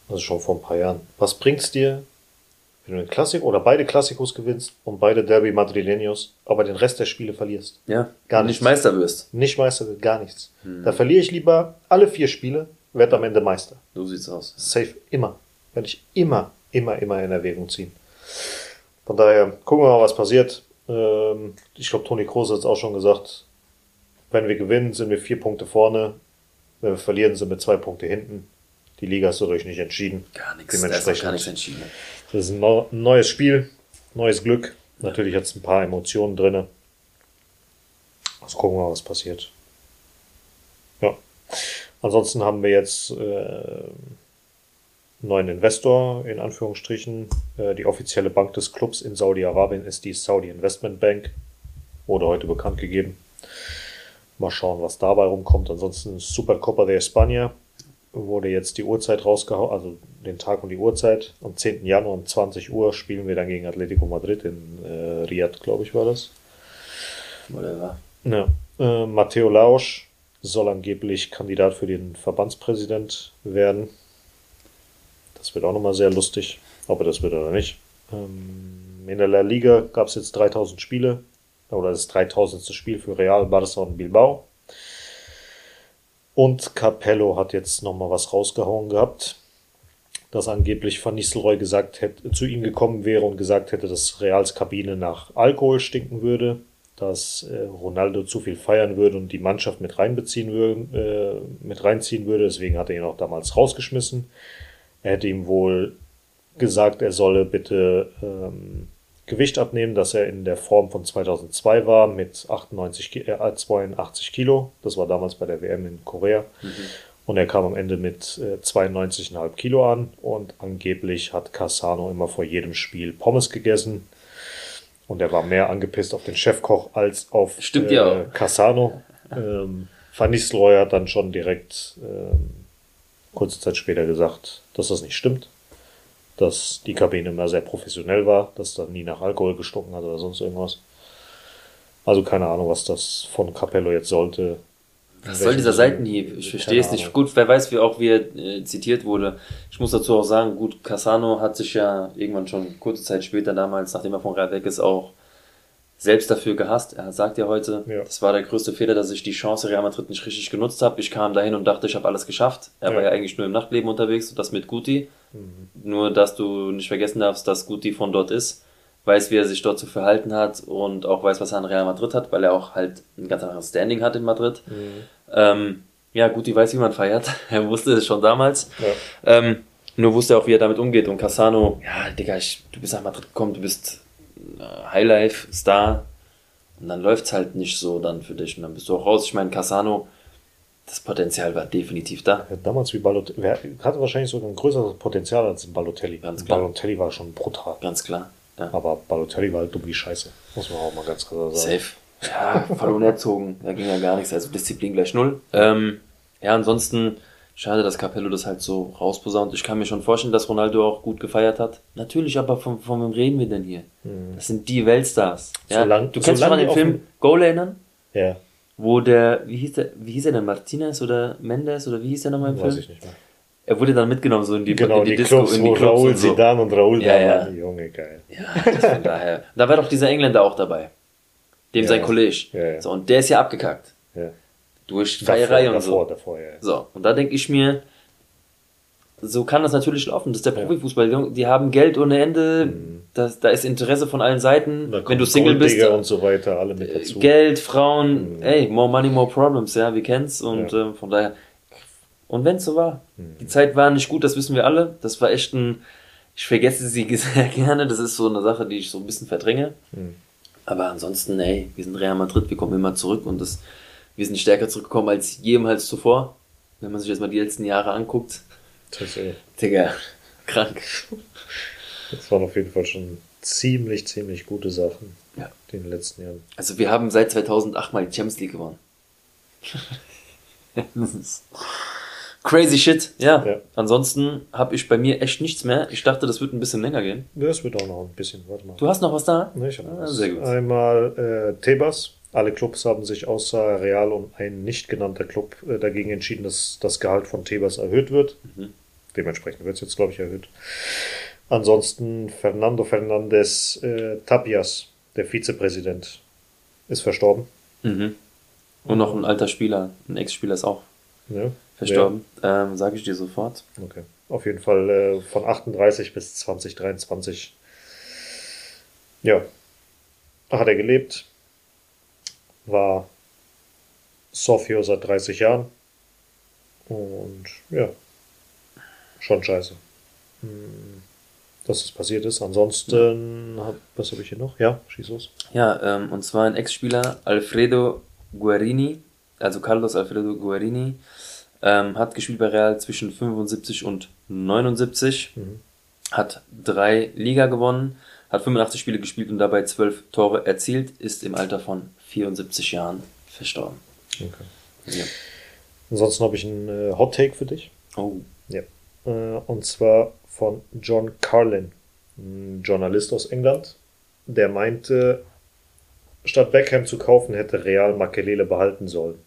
also schon vor ein paar Jahren, was bringt's dir, wenn du den Klassik oder beide Klassikos gewinnst und beide Derby Madrileños, aber den Rest der Spiele verlierst? ja, Gar nicht nichts. Meister wirst. Nicht Meister, wird gar nichts. Hm. Da verliere ich lieber alle vier Spiele, werde am Ende Meister. So sieht's aus. Safe, immer. Werde ich immer, immer, immer in Erwägung ziehen. Von daher, gucken wir mal, was passiert. Ähm, ich glaube, Toni Kroos hat es auch schon gesagt. Wenn wir gewinnen, sind wir vier Punkte vorne. Wenn wir verlieren, sind wir zwei Punkte hinten. Die Liga ist dadurch nicht entschieden. Gar nichts. Da ist auch gar nichts entschieden. Das ist ein neu- neues Spiel, neues Glück. Natürlich hat es ein paar Emotionen drin. Also gucken wir mal, was passiert. Ja, Ansonsten haben wir jetzt äh, neuen Investor, in Anführungsstrichen. Äh, die offizielle Bank des Clubs in Saudi-Arabien ist die Saudi Investment Bank. Wurde heute bekannt gegeben. Mal schauen, was dabei rumkommt. Ansonsten Supercopa de España wurde jetzt die Uhrzeit rausgehauen, also den Tag und die Uhrzeit. Am 10. Januar um 20 Uhr spielen wir dann gegen Atletico Madrid in äh, Riyadh, glaube ich, war das. Whatever. Ja. Äh, Matteo Lausch soll angeblich Kandidat für den Verbandspräsident werden. Das wird auch nochmal sehr lustig, ob er das wird oder nicht. Ähm, in der La Liga gab es jetzt 3000 Spiele, oder das 3000. Spiel für Real, Barça und Bilbao. Und Capello hat jetzt nochmal was rausgehauen gehabt, dass angeblich Van Nistelrooy gesagt hätte, zu ihm gekommen wäre und gesagt hätte, dass Reals Kabine nach Alkohol stinken würde, dass äh, Ronaldo zu viel feiern würde und die Mannschaft mit reinbeziehen würde, äh, mit reinziehen würde. Deswegen hat er ihn auch damals rausgeschmissen. Er hätte ihm wohl gesagt, er solle bitte ähm, Gewicht abnehmen, dass er in der Form von 2002 war mit 98, äh, 82 Kilo. Das war damals bei der WM in Korea. Mhm. Und er kam am Ende mit äh, 92,5 Kilo an und angeblich hat Cassano immer vor jedem Spiel Pommes gegessen. Und er war mehr angepisst auf den Chefkoch als auf Stimmt äh, ja Cassano. Ähm, Van Nistelrooy hat dann schon direkt ähm, kurze Zeit später gesagt, dass das nicht stimmt. Dass die Kabine immer sehr professionell war, dass da nie nach Alkohol gestunken hat oder sonst irgendwas. Also keine Ahnung, was das von Capello jetzt sollte. Was soll dieser Seitenhieb? Ich verstehe es nicht. Gut, wer weiß, wie auch wie er äh, zitiert wurde. Ich muss dazu auch sagen, gut, Cassano hat sich ja irgendwann schon kurze Zeit später damals, nachdem er von Real weg ist, auch selbst dafür gehasst. Er sagt ja heute, ja. das war der größte Fehler, dass ich die Chance Real Madrid nicht richtig genutzt habe. Ich kam dahin und dachte, ich habe alles geschafft. Er ja. war ja eigentlich nur im Nachtleben unterwegs und das mit Guti. Mhm. Nur, dass du nicht vergessen darfst, dass Guti von dort ist, weiß, wie er sich dort zu verhalten hat und auch weiß, was er an Real Madrid hat, weil er auch halt ein ganz anderes Standing hat in Madrid. Mhm. Ähm, ja, Guti weiß, wie man feiert. er wusste es schon damals. Ja. Ähm, nur wusste er auch, wie er damit umgeht. Und Cassano, ja, Digga, ich, du bist nach Madrid gekommen, du bist äh, Highlife, Star. Und dann läuft es halt nicht so dann für dich. Und dann bist du auch raus. Ich meine, Cassano, das Potenzial war definitiv da. Ja, damals wie Balotelli, hatte wahrscheinlich sogar ein größeres Potenzial als Balotelli. Ganz klar. Balotelli war schon brutal. Ganz klar. Ja. Aber Balotelli war halt dumm wie Scheiße. Muss man auch mal ganz klar sagen. Safe. Ja, voll unerzogen. Da ging ja gar nichts. Also Disziplin gleich null. Ähm, ja, ansonsten Schade, dass Capello das halt so rausposaunt. Ich kann mir schon vorstellen, dass Ronaldo auch gut gefeiert hat. Natürlich, aber von, von wem reden wir denn hier? Mhm. Das sind die Weltstars. Ja, solang, du kannst dich an den Film Goal erinnern? Ja. Wo der, wie hieß der, wie hieß er denn, Martinez oder Mendes oder wie hieß der nochmal im Weiß Film? Weiß ich nicht mehr. Er wurde dann mitgenommen, so in die, genau, in die, die Disco, Clubs, in die Clubs Raoul und so. Zidane und Raoul ja, ja. Junge, geil. Ja, das von daher. Da war doch dieser Engländer auch dabei. Dem ja, sein Kollege. Ja, ja. So, und der ist ja abgekackt. Ja. Durch Feierei und davor, so. Davor, ja. So, und da denke ich mir, so kann das natürlich laufen. Das ist der Profifußball. Die haben Geld ohne Ende. Mhm. Das, da ist Interesse von allen Seiten. Wenn du Single bist. und so weiter, alle mit dazu. Geld, Frauen, mhm. ey, more money, more problems, ja, wir kennen's. Und ja. äh, von daher. Und wenn's so war. Mhm. Die Zeit war nicht gut, das wissen wir alle. Das war echt ein. Ich vergesse sie sehr gerne. Das ist so eine Sache, die ich so ein bisschen verdränge. Mhm. Aber ansonsten, ey, wir sind Real Madrid, wir kommen immer zurück und das, wir sind stärker zurückgekommen als jemals zuvor. Wenn man sich jetzt mal die letzten Jahre anguckt, Tatsächlich. Digga, krank. Das waren auf jeden Fall schon ziemlich, ziemlich gute Sachen ja. in den letzten Jahren. Also wir haben seit 2008 mal die Champions League gewonnen. crazy shit. Ja. ja. Ansonsten habe ich bei mir echt nichts mehr. Ich dachte, das wird ein bisschen länger gehen. Das wird auch noch ein bisschen. Warte mal. Du hast noch was da? Nee, ich habe ah, Sehr gut. Einmal äh, Tebas. Alle Clubs haben sich außer Real und ein nicht genannter Club äh, dagegen entschieden, dass das Gehalt von Tebas erhöht wird. Mhm. Dementsprechend wird es jetzt, glaube ich, erhöht. Ansonsten Fernando Fernandez äh, Tapias, der Vizepräsident, ist verstorben. Mhm. Und noch ein alter Spieler, ein Ex-Spieler ist auch ja. verstorben. Ähm, Sage ich dir sofort. Okay. Auf jeden Fall äh, von 38 bis 2023. Ja. Hat er gelebt. War Sofio seit 30 Jahren. Und ja, schon scheiße. Hm, dass das passiert ist. Ansonsten, hab, was habe ich hier noch? Ja, schieß los. Ja, ähm, und zwar ein Ex-Spieler, Alfredo Guarini, also Carlos Alfredo Guarini, Ähm, hat gespielt bei Real zwischen 75 und 79. Hat drei Liga gewonnen. Hat 85 Spiele gespielt und dabei 12 Tore erzielt. Ist im Alter von 74 Jahren verstorben. Okay. Ja. Ansonsten habe ich einen äh, Hot Take für dich. Oh. Ja. Äh, und zwar von John Carlin, ein Journalist aus England, der meinte, statt Beckham zu kaufen, hätte Real Makelele behalten sollen.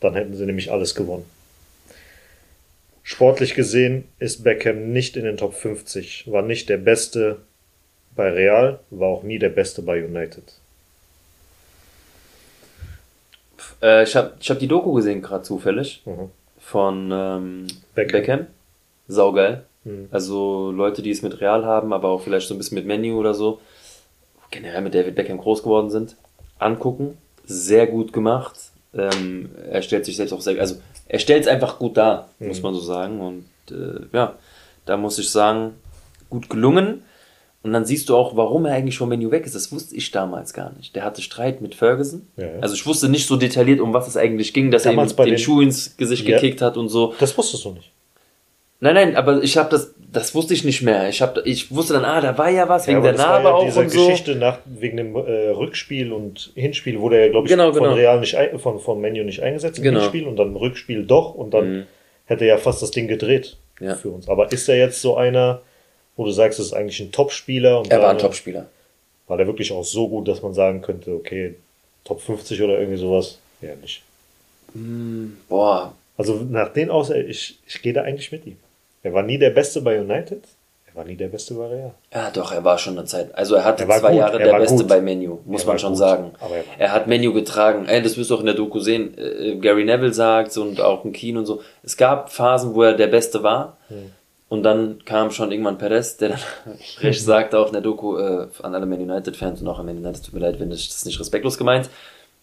Dann hätten sie nämlich alles gewonnen. Sportlich gesehen ist Beckham nicht in den Top 50, war nicht der Beste bei Real, war auch nie der Beste bei United. Äh, ich habe ich hab die Doku gesehen, gerade zufällig. Mhm. Von ähm, Beckham. Beckham. Saugeil. Mhm. Also Leute, die es mit Real haben, aber auch vielleicht so ein bisschen mit Menu oder so, generell mit David Beckham groß geworden sind, angucken. Sehr gut gemacht. Ähm, er stellt sich selbst auch sehr, also er stellt es einfach gut dar, muss man so sagen. Und äh, ja, da muss ich sagen, gut gelungen. Und dann siehst du auch, warum er eigentlich vom Menu weg ist. Das wusste ich damals gar nicht. Der hatte Streit mit Ferguson. Ja, ja. Also ich wusste nicht so detailliert, um was es eigentlich ging, dass Damals er ihm bei den den- Schuh ins Gesicht Ja. gekickt hat und so. Das wusstest du nicht. Nein, nein, aber ich habe das, das wusste ich nicht mehr. Ich habe, ich wusste dann, ah, da war ja was wegen aber der Narbe ja auch diese und so. Geschichte nach, wegen dem äh, Rückspiel und Hinspiel wurde er, glaube ich, Genau, von genau. Real nicht ein, von, von Menu nicht eingesetzt im Genau. Hinspiel und dann im Rückspiel doch und dann Mhm. hätte er ja fast das Ding gedreht Ja. für uns. Aber ist er jetzt so einer, wo du sagst, das ist eigentlich ein Topspieler und Er war ein Topspieler. War der wirklich auch so gut, dass man sagen könnte, okay, Top 50 oder irgendwie sowas? Ja, nicht. Boah, Also nach den aus, ich, ich gehe da eigentlich mit ihm. Er war nie der Beste bei United, er war nie der Beste bei Real. ja doch, er war schon eine Zeit. Also er hatte Er war zwei gut, Jahre er der Beste gut. bei Menu, muss Er man schon gut, sagen. aber er er hat Menu getragen. Ey, das wirst du auch in der Doku sehen. Äh, Gary Neville sagt und auch ein Keen und so. Es gab Phasen, wo er der Beste war. Hm. Und dann kam schon irgendwann Perez, der dann recht sagte auch in der Doku äh, an alle Man United-Fans und auch an Man United, tut mir leid, wenn ich das nicht respektlos gemeint.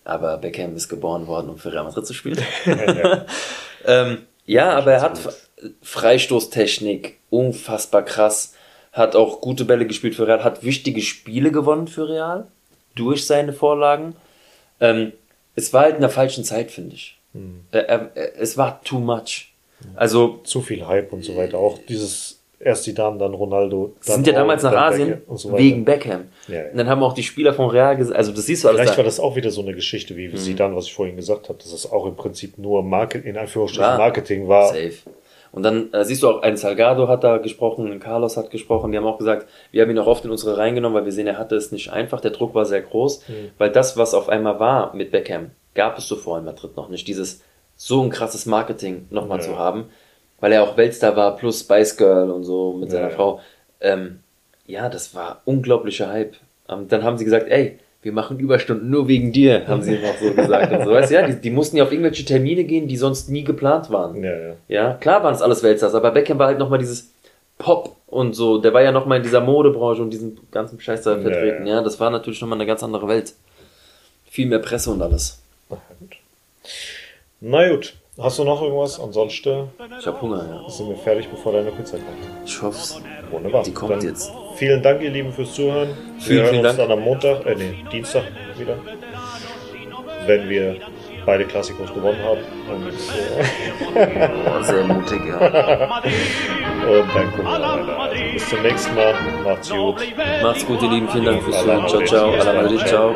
Aber Beckham ist geboren worden, um für Real Madrid zu spielen. ähm, ja, aber er hat Freistoßtechnik, unfassbar krass. Hat auch gute Bälle gespielt für Real, hat wichtige Spiele gewonnen für Real durch seine Vorlagen. Ähm, es war halt in der falschen Zeit, finde ich. Äh, er, er, es war too much. Also Zu viel Hype und so weiter. Auch dieses erst die Damen, dann Ronaldo. Dann sind ja damals nach Asien so weiter. wegen Beckham. Ja, ja. Und dann haben auch die Spieler von Real gesagt, also das siehst du alles Vielleicht da. war das auch wieder so eine Geschichte, Mhm. wie sie dann, was ich vorhin gesagt habe, dass es auch im Prinzip nur Market, in Anführungsstrichen War. Marketing war. Safe. Und dann äh, siehst du auch, ein Salgado hat da gesprochen, ein Carlos hat gesprochen, die haben auch gesagt, wir haben ihn auch oft in unsere reingenommen, weil wir sehen, er hatte es nicht einfach, der Druck war sehr groß, weil das, was auf einmal war mit Beckham, gab es zuvor in Madrid noch nicht, dieses so ein krasses Marketing nochmal Ja. zu haben, weil er auch Weltstar war, plus Spice Girl und so mit seiner Ja. Frau. Ähm, ja, das war unglaublicher Hype. Ähm, dann haben sie gesagt, ey, wir machen Überstunden nur wegen dir, haben sie noch so gesagt. Und so, weißt ja, die, die mussten ja auf irgendwelche Termine gehen, die sonst nie geplant waren. Ja, ja. Ja, klar waren es alles Weltstars, aber Beckham war halt nochmal dieses Pop und so. Der war ja nochmal in dieser Modebranche und diesen ganzen Scheiß da Ja, vertreten. ja. Ja, das war natürlich nochmal eine ganz andere Welt. Viel mehr Presse und alles. Gut. Na gut. Hast du noch irgendwas? Ansonsten Ich hab Hunger, ja. sind wir fertig, bevor deine Pizza kommt. Ich hoff's. Wunderbar. Die kommt Dann jetzt. Vielen Dank, ihr Lieben, fürs Zuhören. Vielen, wir hören vielen uns Dank. dann am Montag, äh, nee, Dienstag wieder, wenn wir beide Klassikos gewonnen haben. Und, Oh, sehr mutig, ja. und dann gucken wir weiter. Also, bis zum nächsten Mal. Macht's gut. Macht's gut, ihr Lieben. Vielen Dank fürs Zuhören. Ciao, ciao. A la Madrid, ciao.